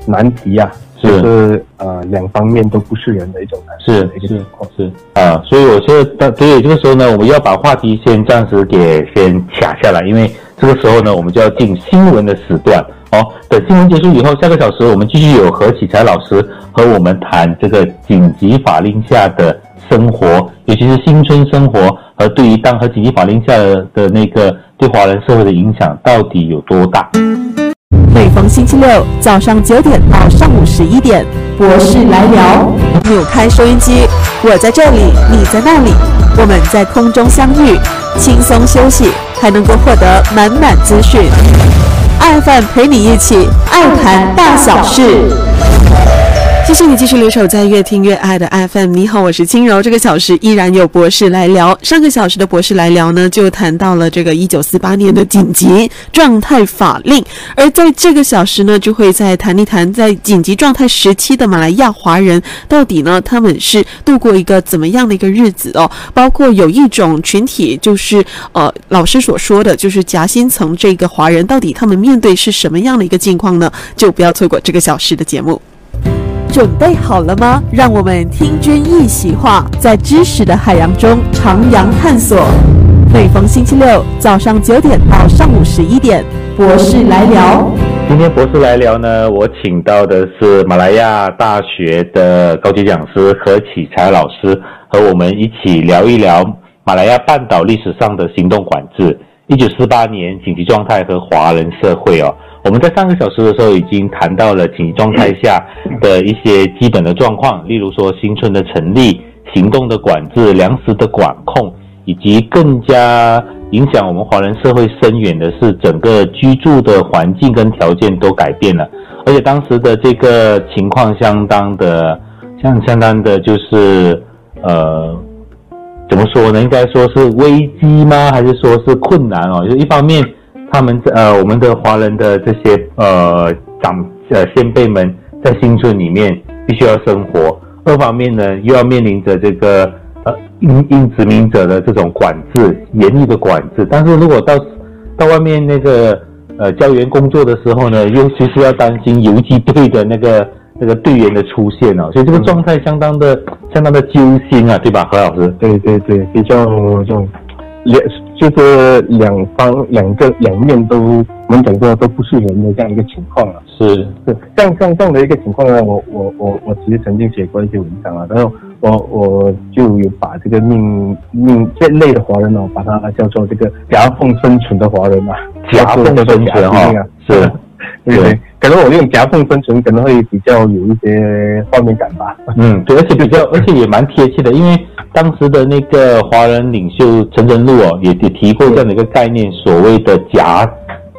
难题呀。是呃，两方面都不是人的一种难是是是啊，所以我觉得，所以这个时候呢，我们要把话题先暂时给先卡下来，因为这个时候呢，我们就要进新闻的时段哦。等新闻结束以后，下个小时我们继续有何启才老师和我们谈这个紧急法令下的生活，尤其是新村生活和对于当和紧急法令下的那个对华人社会的影响到底有多大。每逢星期六早上九点到上午十一点，博士来聊。扭开收音机，我在这里，你在那里，我们在空中相遇，轻松休息，还能够获得满满资讯。爱饭陪你一起爱谈大小事。谢谢你继续留守在越听越爱的 FM。你好，我是轻柔。这个小时依然有博士来聊。上个小时的博士来聊呢，就谈到了这个一九四八年的紧急状态法令。而在这个小时呢，就会再谈一谈在紧急状态时期的马来亚华人到底呢，他们是度过一个怎么样的一个日子哦？包括有一种群体，就是呃老师所说的，就是夹心层这个华人，到底他们面对是什么样的一个境况呢？就不要错过这个小时的节目。准备好了吗？让我们听君一席话，在知识的海洋中徜徉探索。每逢星期六早上九点到上午十一点，博士来聊。今天博士来聊呢，我请到的是马来亚大学的高级讲师何启才老师，和我们一起聊一聊马来亚半岛历史上的行动管制，一九四八年紧急状态和华人社会哦。我们在上个小时的时候已经谈到了紧急状态下的一些基本的状况，例如说新村的成立、行动的管制、粮食的管控，以及更加影响我们华人社会深远的是整个居住的环境跟条件都改变了，而且当时的这个情况相当的相相当的就是呃怎么说呢？应该说是危机吗？还是说是困难哦？就一方面。他们呃，我们的华人的这些呃长呃先辈们在新村里面必须要生活，二方面呢又要面临着这个呃因因殖民者的这种管制严厉的管制，但是如果到到外面那个呃教员工作的时候呢，又其实要担心游击队的那个那个队员的出现哦，所以这个状态相当的相当的揪心啊，对吧，何老师？对对对，比较这种。两就是两方两个两面都我们讲过都不是人的这样一个情况啊，是。是像像这样的一个情况呢，我我我我其实曾经写过一些文章啊，然后我我就有把这个命命这类的华人呢，把它叫做这个夹缝生存的华人嘛，夹缝生存哈，是。对，可能我用夹缝生存可能会比较有一些画面感吧。嗯，对，而且比较，而且也蛮贴切的，因为当时的那个华人领袖陈真路哦，也也提过这样的一个概念，所谓的夹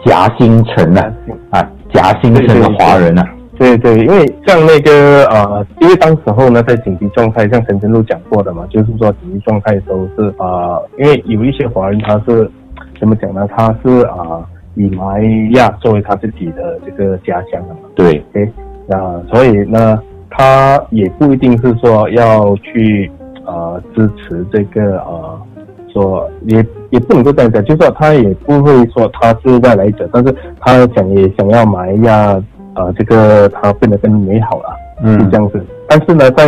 夹心城啊，啊，夹心层的华人啊。对对，因为像那个呃，因为当时候呢，在紧急状态，像陈真路讲过的嘛，就是说紧急状态的时候是啊，因为有一些华人他是怎么讲呢？他是啊。以马来亚作为他自己的这个家乡的嘛，对，哎，那所以呢，他也不一定是说要去呃支持这个呃，说也也不能够这样讲，就是说他也不会说他是外来者，但是他想也想要马来亚呃这个他变得更美好了，嗯，是这样子。但是呢，在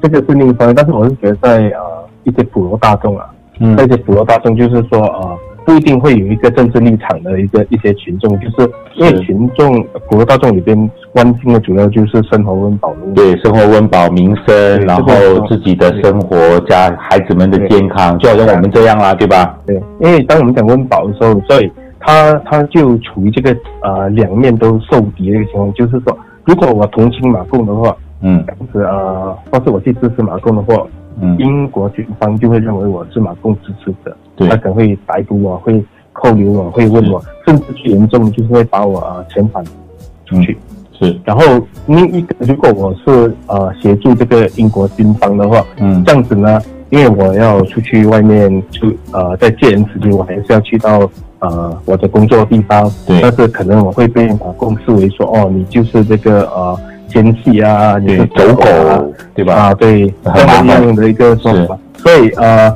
这个是另一方面，但是我是觉得在呃一些普罗大众啊，嗯，一些普罗大众就是说呃。不一定会有一个政治立场的一个一些群众，就是因为群众普罗大众里边关心的主要就是生活温饱对，生活温饱、民生，然后自己的生活加孩子们的健康，就好像我们这样啦，对。吧？对，因为当我们讲温饱的时候，所以他他就处于这个呃两面都受敌的一个情况，就是说，如果我同情马共的话，嗯，这样子呃，或是我去支持马共的话。嗯。英国军方就会认为我是马共支持者，他可能会逮捕我，会扣留我，会问我，甚至最严重就是会把我呃遣返出去。是，然后另一个，如果我是呃协助这个英国军方的话，嗯，这样子呢，因为我要出去外面出呃在戒严时间，我还是要去到呃我的工作地方，对，但是可能我会被马共视为说，哦，你就是这个呃。奸细啊，你是走狗，啊。对吧？啊，对，这样的一个说法，所以呃，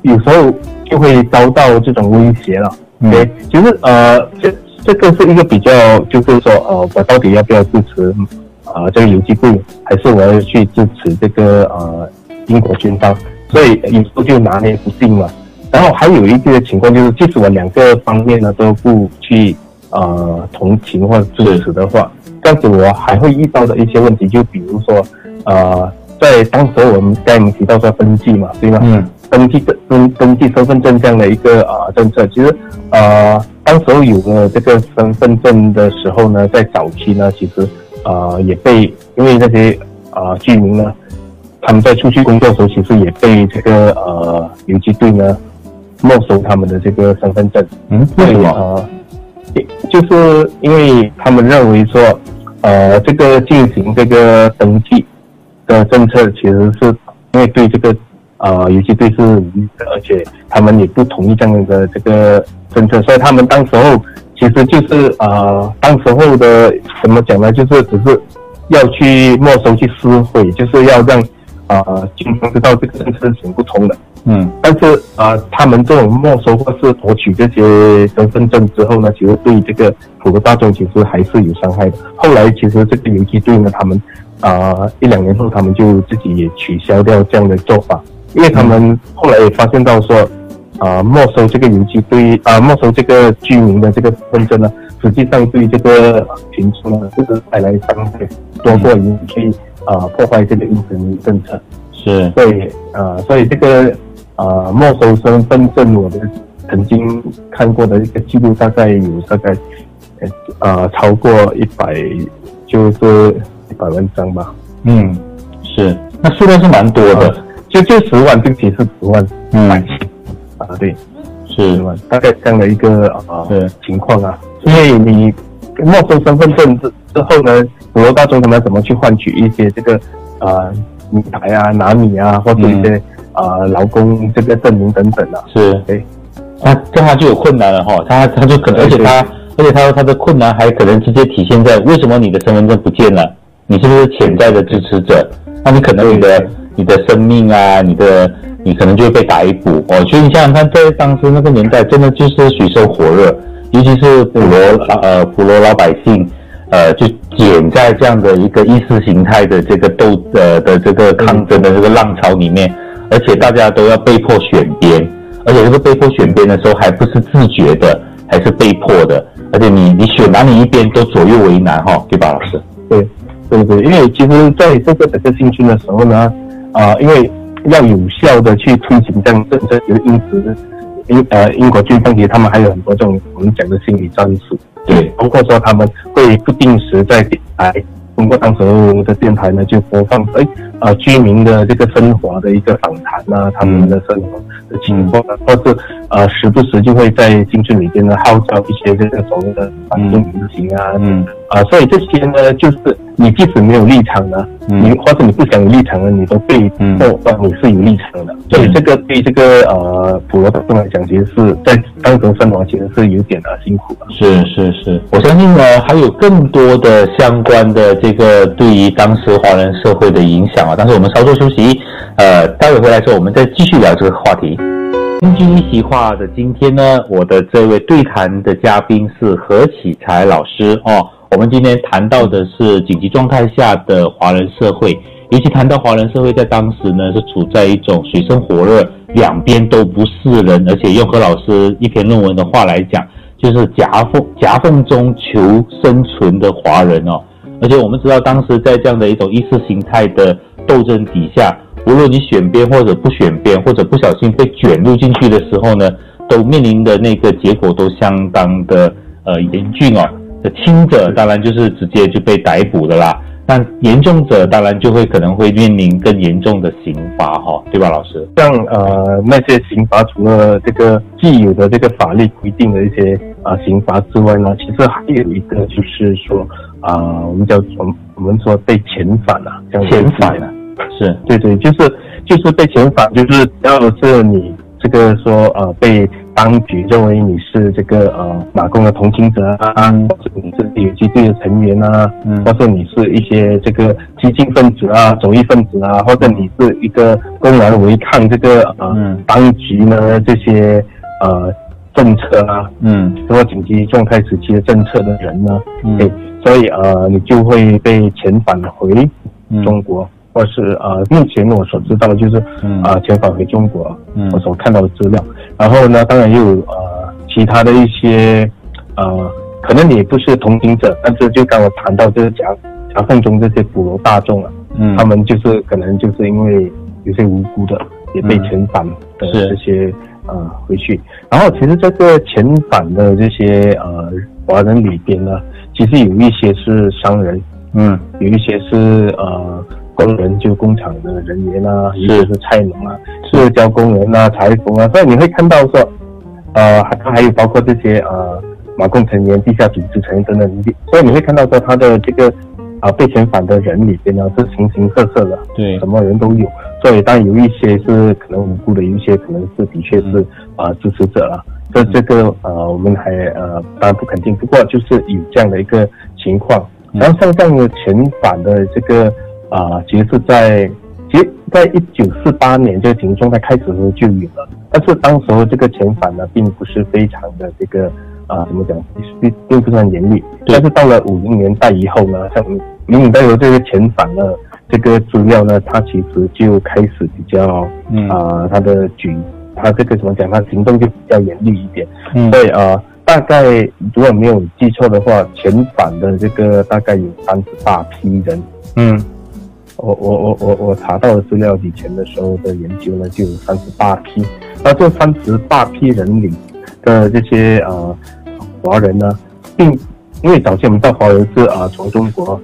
有时候就会遭到这种威胁了。对，其实呃，这这个是一个比较，就是说呃，我到底要不要支持呃这个游击队，还是我要去支持这个呃英国军方？所以有时候就拿捏不定嘛。然后还有一个情况就是，即使我两个方面呢都不去呃同情或者支持的话，这样子我还会遇到的一些问题，就比如说呃，在当时我们刚才提到说登记嘛，对吗？嗯。登记的登登记身份证这样的一个啊政策，其实呃，当时候有了这个身份证的时候呢，在早期呢，其实呃也被因为那些啊居民呢，他们在出去工作的时候，其实也被这个呃游击队呢没收他们的这个身份证。嗯，为什么？呃，就是因为他们认为说，呃，这个进行这个登记的政策，其实是因为对这个。呃，游击队是无的，而且他们也不同意这样的这个政策，所以他们当时候其实就是呃，当时候的怎么讲呢？就是只是要去没收、去撕毁，就是要让呃警方知道这个政策是行不通的。嗯，但是啊，他们这种没收或是夺取这些身份证之后呢，其实对这个普罗大众其实还是有伤害的。后来其实这个游击队呢，他们啊一两年后，他们就自己也取消掉这样的做法。因为他们后来也发现到说，啊，没收这个游击队啊，没收这个居民的这个身份证呢，实际上对这个群众呢，就是带来伤害多过于去啊破坏这个移民政策。是，所以啊，所以这个啊没收身份证，我们曾经看过的一个记录，大概有大概呃超过一百，就是一百万张吧。嗯，是，那数量是蛮多的。就就十万，并且是十万，嗯，啊，对，是十万，大概这样的一个啊情况啊。因为你没收身份证之之后呢，普罗大众他们怎么去换取一些这个啊米牌啊、拿米啊，或者一些啊劳工这个证明等等啊？是，对，那这样就有困难了哈。他他就可能，而且他而且他他的困难还可能直接体现在为什么你的身份证不见了？你是不是潜在的支持者？那你可能你的。你的生命啊，你的你可能就会被逮捕哦。所以你想想看，在当时那个年代，真的就是水深火热，尤其是普罗呃普罗老百姓，呃，就卷在这样的一个意识形态的这个斗呃的这个抗争的这个浪潮里面，而且大家都要被迫选边，而且这个被迫选边的时候，还不是自觉的，还是被迫的，而且你你选哪里一边都左右为难哈，对吧，老师？对对对，因为其实在这个整个新训的时候呢。啊，因为要有效的去推行这样政策，就是因此，英呃英国军方其实他们还有很多这种我们讲的心理战术，对，包括说他们会不定时在电台，通过当时的电台呢就播放哎呃居民的这个生活的一个访谈啊，他们的生活的情况，或是呃时不时就会在新村里边呢号召一些这个所谓的反动游行啊，嗯啊，所以这些呢就是。你即使没有立场呢，你或者你不想有立场呢，你都被迫说你是有立场的。所以这个对这个呃普罗大众来讲，其实是在当中生活，其实是有点啊辛苦的。是是是，我相信呢还有更多的相关的这个对于当时华人社会的影响啊。但是我们稍作休息，呃，待会回来之后我们再继续聊这个话题。京剧一席话的今天呢，我的这位对谈的嘉宾是何启才老师哦。我们今天谈到的是紧急状态下的华人社会，尤其谈到华人社会在当时呢是处在一种水深火热，两边都不是人，而且用何老师一篇论文的话来讲，就是夹缝夹缝中求生存的华人哦。而且我们知道，当时在这样的一种意识形态的斗争底下，无论你选边或者不选边，或者不小心被卷入进去的时候呢，都面临的那个结果都相当的呃严峻哦。轻者当然就是直接就被逮捕的啦，但严重者当然就会可能会面临更严重的刑罚哈，对吧，老师？像呃那些刑罚，除了这个既有的这个法律规定的一些啊刑罚之外呢，其实还有一个就是说啊，我们叫我们我们说被遣返啊，这样遣返啊，是对对，就是就是被遣返，就是要是你这个说呃被。当局认为你是这个呃马工的同情者啊，或者你是游击队的成员啊，嗯。或者你是一些这个激进分子啊、左翼分子啊，或者你是一个公然违抗这个呃当局呢这些呃政策啊，嗯，什么紧急状态时期的政策的人呢，对，所以呃你就会被遣返回中国。或是呃，目前我所知道的就是啊，遣返回中国，我所看到的资料。然后呢，当然也有呃其他的一些呃可能你不是同行者，但是就刚我谈到这个夹夹缝中这些普罗大众啊，嗯，他们就是可能就是因为有些无辜的也被遣返的是这些呃回去，然后其实这个遣返的这些呃华人里边呢，其实有一些是商人，嗯。有一些是呃工人，就工厂的人员啊，有一些是菜农啊，塑胶工人啊、裁缝啊，所以你会看到说，呃，还还有包括这些呃马共成员、地下组织成员等等，你所以你会看到说他的这个啊、被遣返的人里边呢是形形色色的，对什么人都有，所以当然有一些是可能无辜的，有一些可能是的确是啊、支持者啊。这这个呃，我们还呃当然不肯定，不过就是有这样的一个情况。嗯然后像这样的遣返的这个啊、其实是在其实在一九四八年这个紧急状态开始的时候就有了，但是当时候这个遣返呢，并不是非常的这个啊、怎么讲，并并不是很严厉。但是到了五零年代以后呢，像五零年代有这个遣返呢这个资料呢，它其实就开始比较嗯啊、它的举，它这个怎么讲，它行动就比较严厉一点。嗯所以啊，大概如果没有记错的话，遣返的这个大概有三十八批人。嗯我我我我我查到的资料，以前的时候的研究呢，就有三十八批。那这三十八批人里的这些呃华人呢，并因为早期我们知道华人是啊、从中国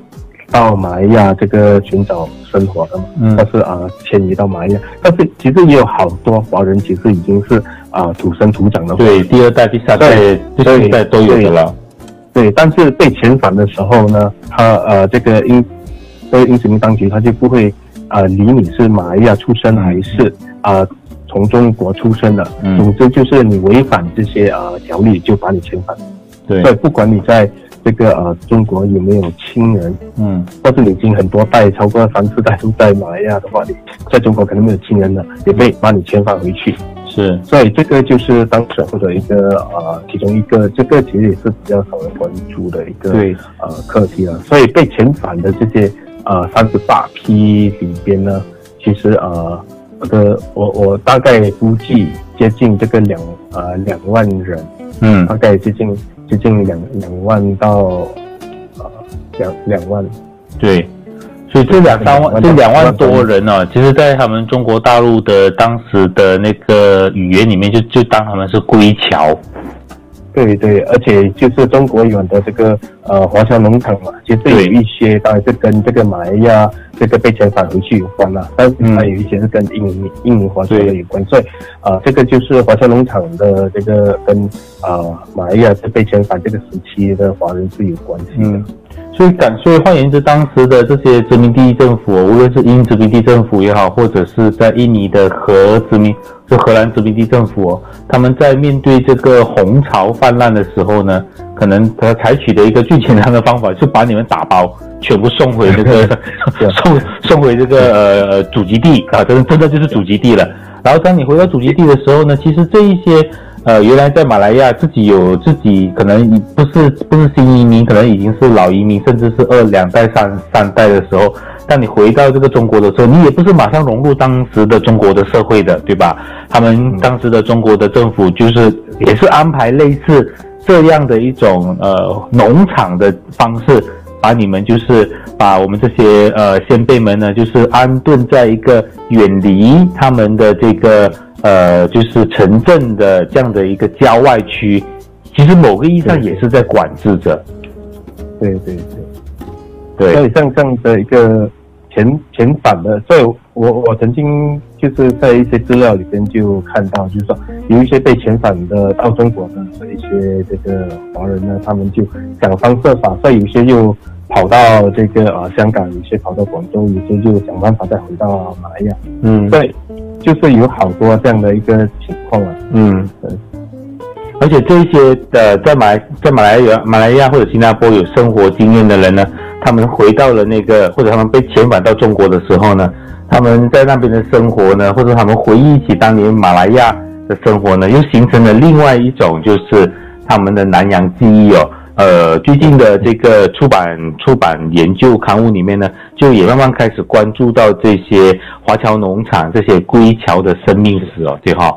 到马来亚这个寻找生活的嘛，嗯但是啊、迁移到马来亚，但是其实也有好多华人其实已经是啊、土生土长的对，第二代、第三代、第四代都有的了。对，但是被遣返的时候呢，他呃这个英这个英殖民当局他就不会呃理你是马来亚出生还是啊、呃从中国出生的，嗯。总之就是你违反这些呃条例就把你遣返。对。所以不管你在这个呃中国有没有亲人，嗯。或是你已经很多代超过三四代都在马来亚的话，你在中国可能没有亲人了，也被把你遣返回去。是。所以这个就是当时或者一个呃，其中一个，这个其实也是比较少人关注的一个对。呃课题了。所以被遣返的这些呃三十八批里边呢，其实呃我的我我大概估计接近这个两呃两万人，嗯大概接近接近两两万到呃两两万，对，所以这两三万这两万多人呢、其实，在他们中国大陆的当时的那个语言里面就，就当他们是归侨。对对，而且就是中国有很多这个呃华侨农场嘛，其实有一些当然是跟这个马来亚这个被遣返回去有关啦，但是还有一些是跟印尼、印尼华侨的有关，所以啊、呃这个就是华侨农场的这个跟啊、呃马来亚这被遣返这个时期的华人是有关系的。嗯，所以感，所以换言之，当时的这些殖民地政府，无论是英殖民地政府也好，或者是在印尼的荷殖民，就荷兰殖民地政府、哦，他们在面对这个红潮泛滥的时候呢，可能他采取的一个最简单的方法，就把你们打包，全部送回这个送 *laughs* 送回这个呃呃祖籍地啊，真的真的就是祖籍地了。然后当你回到祖籍地的时候呢，其实这一些呃原来在马来亚自己有自己可能不是不是新移民，可能已经是老移民，甚至是二两代三三代的时候，当你回到这个中国的时候，你也不是马上融入当时的中国的社会的，对吧？他们当时的中国的政府就是也是安排类似这样的一种呃农场的方式。把你们就是把我们这些呃先辈们呢，就是安顿在一个远离他们的这个呃就是城镇的这样的一个郊外区，其实某个意义上也是在管制着。对对对。对所对，以像这样的一个遣遣返的，所以我我曾经就是在一些资料里边就看到，就是说有一些被遣返的到中国的这一些这个华人呢，他们就想方设法，所以有些又跑到这个啊、呃、香港，有些跑到广州，有些就想办法再回到马来亚，嗯所以就是有好多这样的一个情况啊。嗯对，而且这些呃在马来在马来亚马来亚或者新加坡有生活经验的人呢，他们回到了那个或者他们被遣返到中国的时候呢，他们在那边的生活呢，或者他们回忆起当年马来亚的生活呢，又形成了另外一种就是他们的南洋记忆哦。呃，最近的这个出版出版研究刊物里面呢，就也慢慢开始关注到这些华侨农场这些归侨的生命史哦，对哈。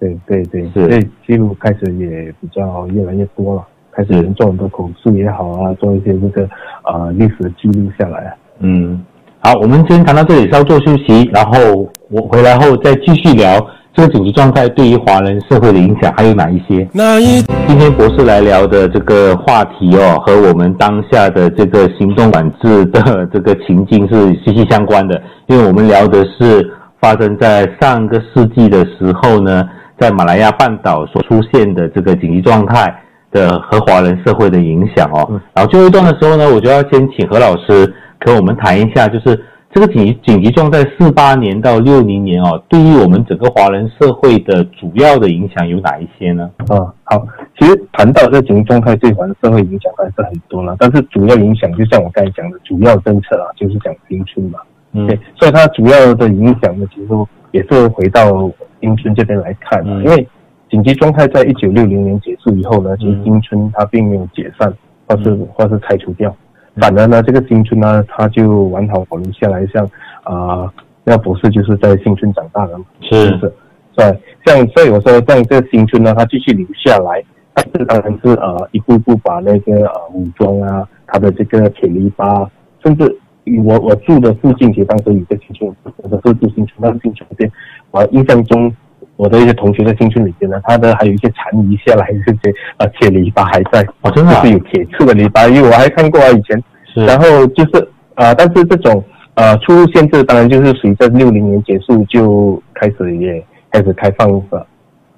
对对对，是对记录开始也比较越来越多了。开始做很多口述也好啊，做一些这个啊历史记录下来啊。嗯，好，我们先谈到这里，稍作休息，然后我回来后再继续聊这个紧急状态对于华人社会的影响还有哪一些。那一今天博士来聊的这个话题哦，和我们当下的这个行动管制的这个情境是息息相关的，因为我们聊的是发生在上个世纪的时候呢，在马来亚半岛所出现的这个紧急状态的和华人社会的影响哦。然后最后一段的时候呢，我就要先请何老师跟我们谈一下，就是这个紧急紧急状态四八年到六零年哦，对于我们整个华人社会的主要的影响有哪一些呢？啊，好，其实谈到这紧急状态对华人社会影响还是很多了，但是主要影响就像我刚才讲的，主要政策啊，就是讲新春嘛，嗯。对，所以它主要的影响呢，其实也是回到新村这边来看啊，嗯。因为紧急状态在一九六零年结束以后呢，其实新村它并没有解散或是或是拆除掉，反而呢，这个新村呢，它就完好保留下来，像啊，那博士就是在新村长大的嘛，是不是？对，像所以我说，像这个新村呢，它继续留下来，但是当然是呃一步步把那个呃武装啊，它的这个铁篱笆，甚至我我住的附近，其实当时有一个新村，我的是住新村，那个新村那边，我印象中我的一些同学在新村里边呢，他的还有一些残余下来这些 *laughs* 啊铁篱笆还在，哦，真的、啊？就是有铁刺的篱笆，因为我还看过啊以前。是，然后就是呃，但是这种呃出入限制，当然就是随着六零年结束就开始也开始开放了，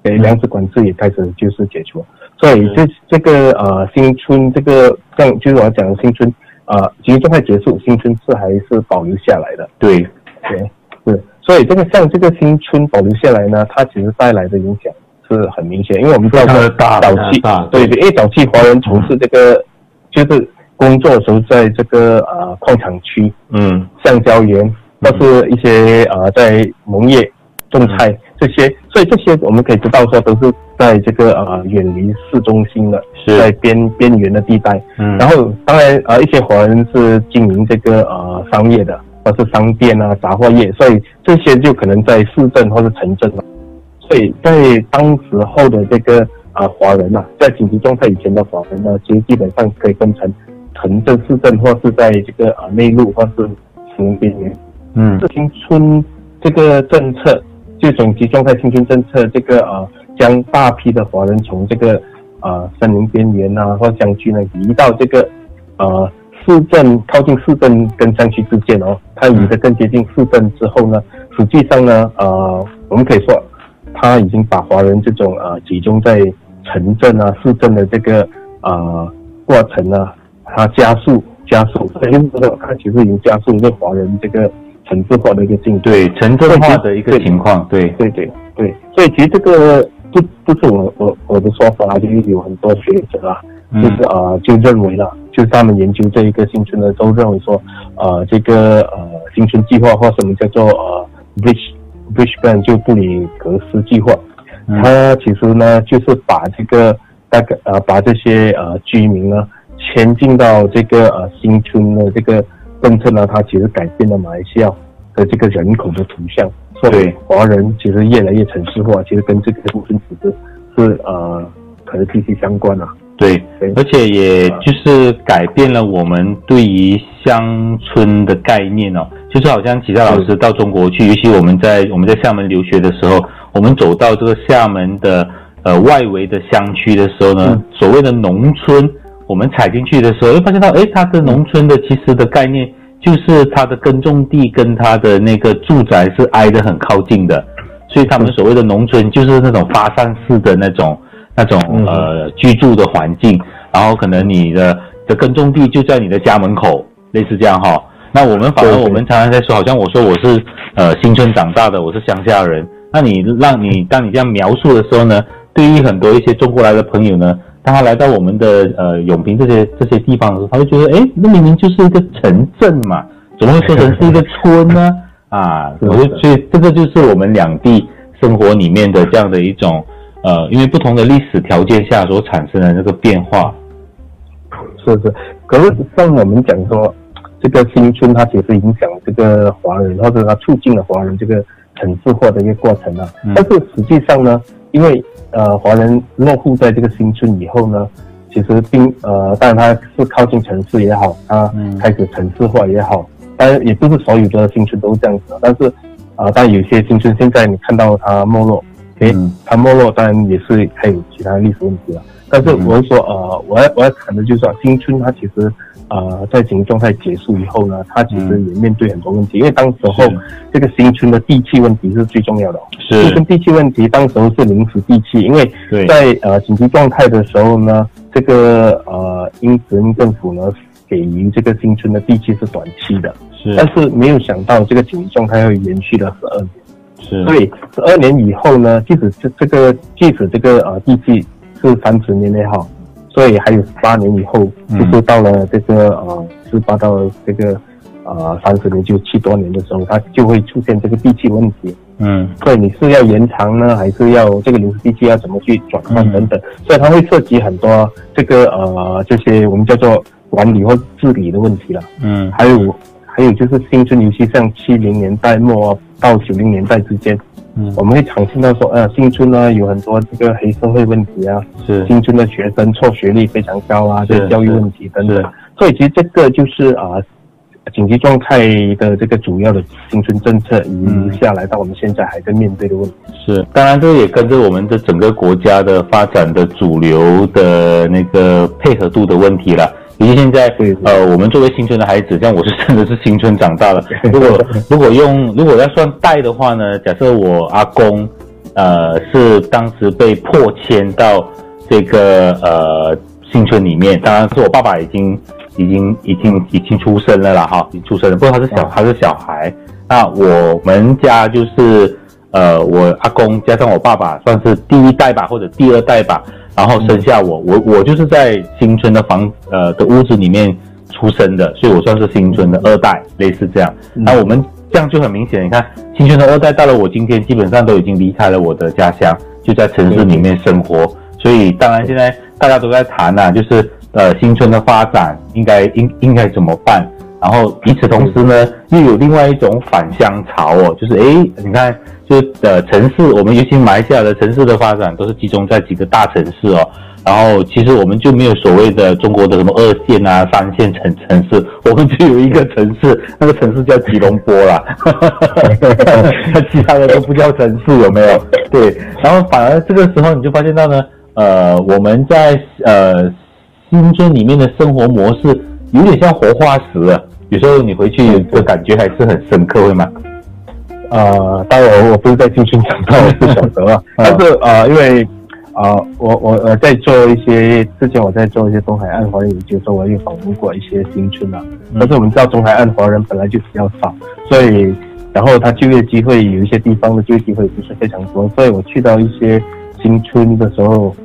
呃，粮食管制也开始就是解除，所以这这个呃新村这个像就是我讲的新村呃其实状态结束，新村是还是保留下来的，对，对，是，所以这个像这个新村保留下来呢，它其实带来的影响是很明显，因为我们知道非常的大早期非常大对。对，因为早期华人从事这个就是工作的时候，在这个呃矿产区、嗯。橡胶园，或是一些呃在农业种菜这些，所以这些我们可以知道说都是在这个呃远离市中心的，是。在边边缘的地带。嗯，然后当然呃一些华人是经营这个呃商业的，或是商店啊杂货业，所以这些就可能在市镇或是城镇了。所以在当时候的这个啊、华人呐、在紧急状态以前的华人呢，其实基本上可以分成城镇、市镇，或是在这个啊内陆，或是城边缘。嗯这新村这个政策，这种集状态新村政策，这个啊，将大批的华人从这个啊森林边缘啊或乡区呢移到这个呃市镇靠近市镇跟山区之间哦，它移得更接近市镇之后呢，实际上呢呃，我们可以说，它已经把华人这种呃集中在城镇啊市镇的这个呃过程呢，它加速加速，所以就是说它其实已经加速这华人这个城市化的一个进度。对，城镇化的一个情况，对，对对对，所以其实这个不不是我我我的说法啊，就是有很多学者啊，嗯。就是呃就认为了，就是他们研究这一个新村的都认为说，呃这个呃新村计划或什么叫做呃 bridge bridge plan 就布里格斯计划，嗯它其实呢就是把这个大概呃把这些呃居民呢迁进到这个呃新村的这个政策呢，它其实改变了马来西亚的这个人口的图像。所以对华人其实越来越城市化，其实跟这个部分其实是呃可能息息相关啊。对对，而且也就是改变了我们对于乡村的概念哦，就是好像其他老师到中国去，尤其我们在我们在厦门留学的时候，我们走到这个厦门的呃外围的乡区的时候呢，嗯。所谓的农村，我们踩进去的时候，会发现到，哎，它的农村的其实的概念就是它的耕种地跟它的那个住宅是挨得很靠近的，所以他们所谓的农村就是那种发散式的那种那种嗯呃居住的环境，然后可能你的的耕种地就在你的家门口，类似这样哈。那我们反而我们常常在说，好像我说我是呃新村长大的，我是乡下人。那你让你当你这样描述的时候呢，对于很多一些中国来的朋友呢，当他来到我们的呃永平这些这些地方的时候，他会觉得，哎，那明明就是一个城镇嘛，怎么会说成是一个村呢？*laughs* 啊，我就所以这个就是我们两地生活里面的这样的一种呃，因为不同的历史条件下所产生的这个变化。是是，可是像我们讲说，这个新村它其实影响这个华人，或者它促进了华人这个城市化的一个过程啊。嗯但是实际上呢，因为呃华人落户在这个新村以后呢，其实并呃，当然它是靠近城市也好，它开始城市化也好，当然也不是所有的新村都是这样子，但是啊，但有些新村现在你看到它没落，诶，它没落当然也是还有其他历史问题了。但是我是说，呃，我要我要谈的就是说，新春它其实。呃，在紧急状态结束以后呢，它其实也面对很多问题，因为当时候这个新春的地气问题是最重要的。是。新春地气问题，当时候是临时地气，因为在呃紧急状态的时候呢，这个呃英殖民政府呢给予这个新春的地气是短期的，是，但是没有想到这个紧急状态会延续了十二年，是，所以十二年以后呢，即使这这个即使这个呃地气是三十年也好。所以还有十八年以后，就是到了这个呃十八到这个呃三十年，就七多年的时候，它就会出现这个地气问题。嗯，所以你是要延长呢，还是要这个临时地气要怎么去转换等等？所以它会涉及很多这个呃这些我们叫做管理或治理的问题了。嗯，还有还有就是新村，尤其像七零年代末到九零年代之间。嗯，我们会常听到说，呃，新村呢有很多这个黑社会问题啊，是新村的学生辍学率非常高啊，这教育问题等等。所以其实这个就是啊，紧急状态的这个主要的新村政策遗留下来到我们现在还在面对的问题。是，当然这也跟着我们的整个国家的发展的主流的那个配合度的问题了。尤其现在，呃，我们作为新村的孩子，像我是真的是新村长大了。*laughs* 如果如果用如果要算代的话呢，假设我阿公，呃，是当时被迫迁到这个呃新村里面，当然是我爸爸已经已经已经已经出生了啦，哈，已经出生了。不过他是小他是小孩，那我们家就是呃我阿公加上我爸爸算是第一代吧，或者第二代吧。然后生下我，我我就是在新村的房呃的屋子里面出生的，所以我算是新村的二代，类似这样。那我们这样就很明显，你看新村的二代到了我今天，基本上都已经离开了我的家乡，就在城市里面生活。所以当然现在大家都在谈呐，就是呃新村的发展应该应应该怎么办？然后与此同时呢，又有另外一种返乡潮哦，就是诶，你看，就呃城市，我们尤其埋下的城市的发展都是集中在几个大城市哦。然后其实我们就没有所谓的中国的什么二线啊、三线城城市，我们只有一个城市，那个城市叫吉隆坡啦，那 *laughs* 其他的都不叫城市，有没有？对。然后反而这个时候你就发现到呢，呃，我们在呃新村里面的生活模式有点像活化石。有时候你回去的感觉还是很深刻，会吗？呃，当然我不是在新村长大，我是晓得啊。但是呃，因为啊，我我呃在做一些之前我在做一些东海岸华人研究，时候我也访问过一些新村啊。但是我们知道东海岸华人本来就比较少，所以然后他就业机会有一些地方的就业机会不是非常多，所以我去到一些新村的时候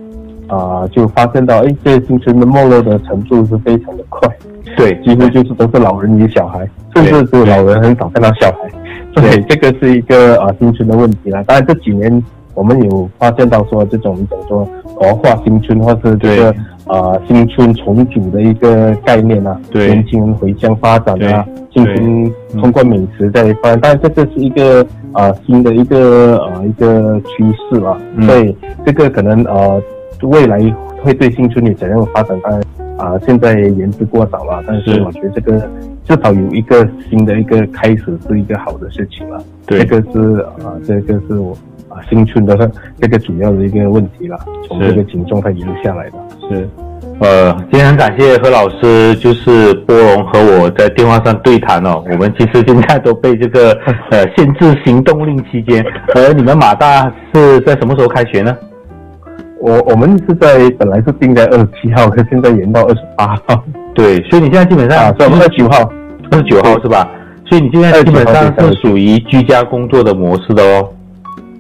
啊，就发现到哎，这些新村的没落的程度是非常的快。对，几乎就是都是老人与小孩，甚至是老人很少看到小孩，所以这个是一个啊新村的问题了。当然这几年我们有发现到说这种怎么说活化新村，或是这个啊新村重组的一个概念啊，年轻人回乡发展啊，进行通过美食在发展，当然这个是一个啊新的一个呃一个趋势了。所以这个可能呃未来会对新村有怎样的发展？当然。啊，现在言之过早了，但是我觉得这个至少有一个新的一个开始是一个好的事情了。对，这个是啊，这个是我啊新村的这个主要的一个问题了，从这个情状态遗留下来的。是，呃，今天很感谢何老师，就是波龙和我在电话上对谈哦。*laughs* 我们其实现在都被这个呃限制行动令期间，而你们马大是在什么时候开学呢？我我们是在本来是定在二十七号，可现在延到二十八号。对，所以你现在基本上啊，我们二十九号，二十九号是吧？所以你现在基本上是属于居家工作的模式的哦。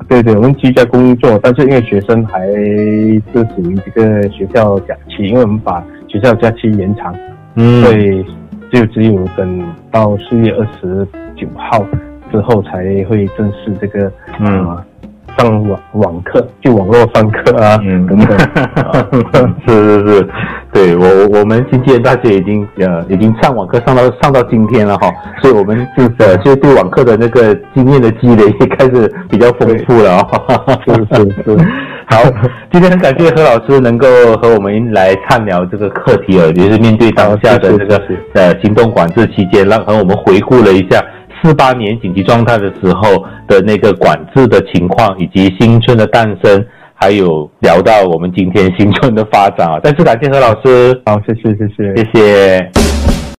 对对，我们居家工作，但是因为学生还是属于这个学校假期，因为我们把学校假期延长，嗯，所以就只有等到四月二十九号之后才会正式这个嗯。上网网课就网络上课啊，嗯，等等，*laughs* 是是是，对我我们经纪人大学已经呃已经上网课上到上到今天了哈，所以我们是呃就对网课的那个经验的积累也开始比较丰富了啊，是是是，*laughs* 好，今天很感谢何老师能够和我们来畅聊这个课题啊，也是面对当下的这个呃行动管制期间，让和我们回顾了一下四八年紧急状态的时候的那个管制的情况，以及新村的诞生，还有聊到我们今天新村的发展啊。再次感谢何老师，好，谢谢，谢谢，谢谢。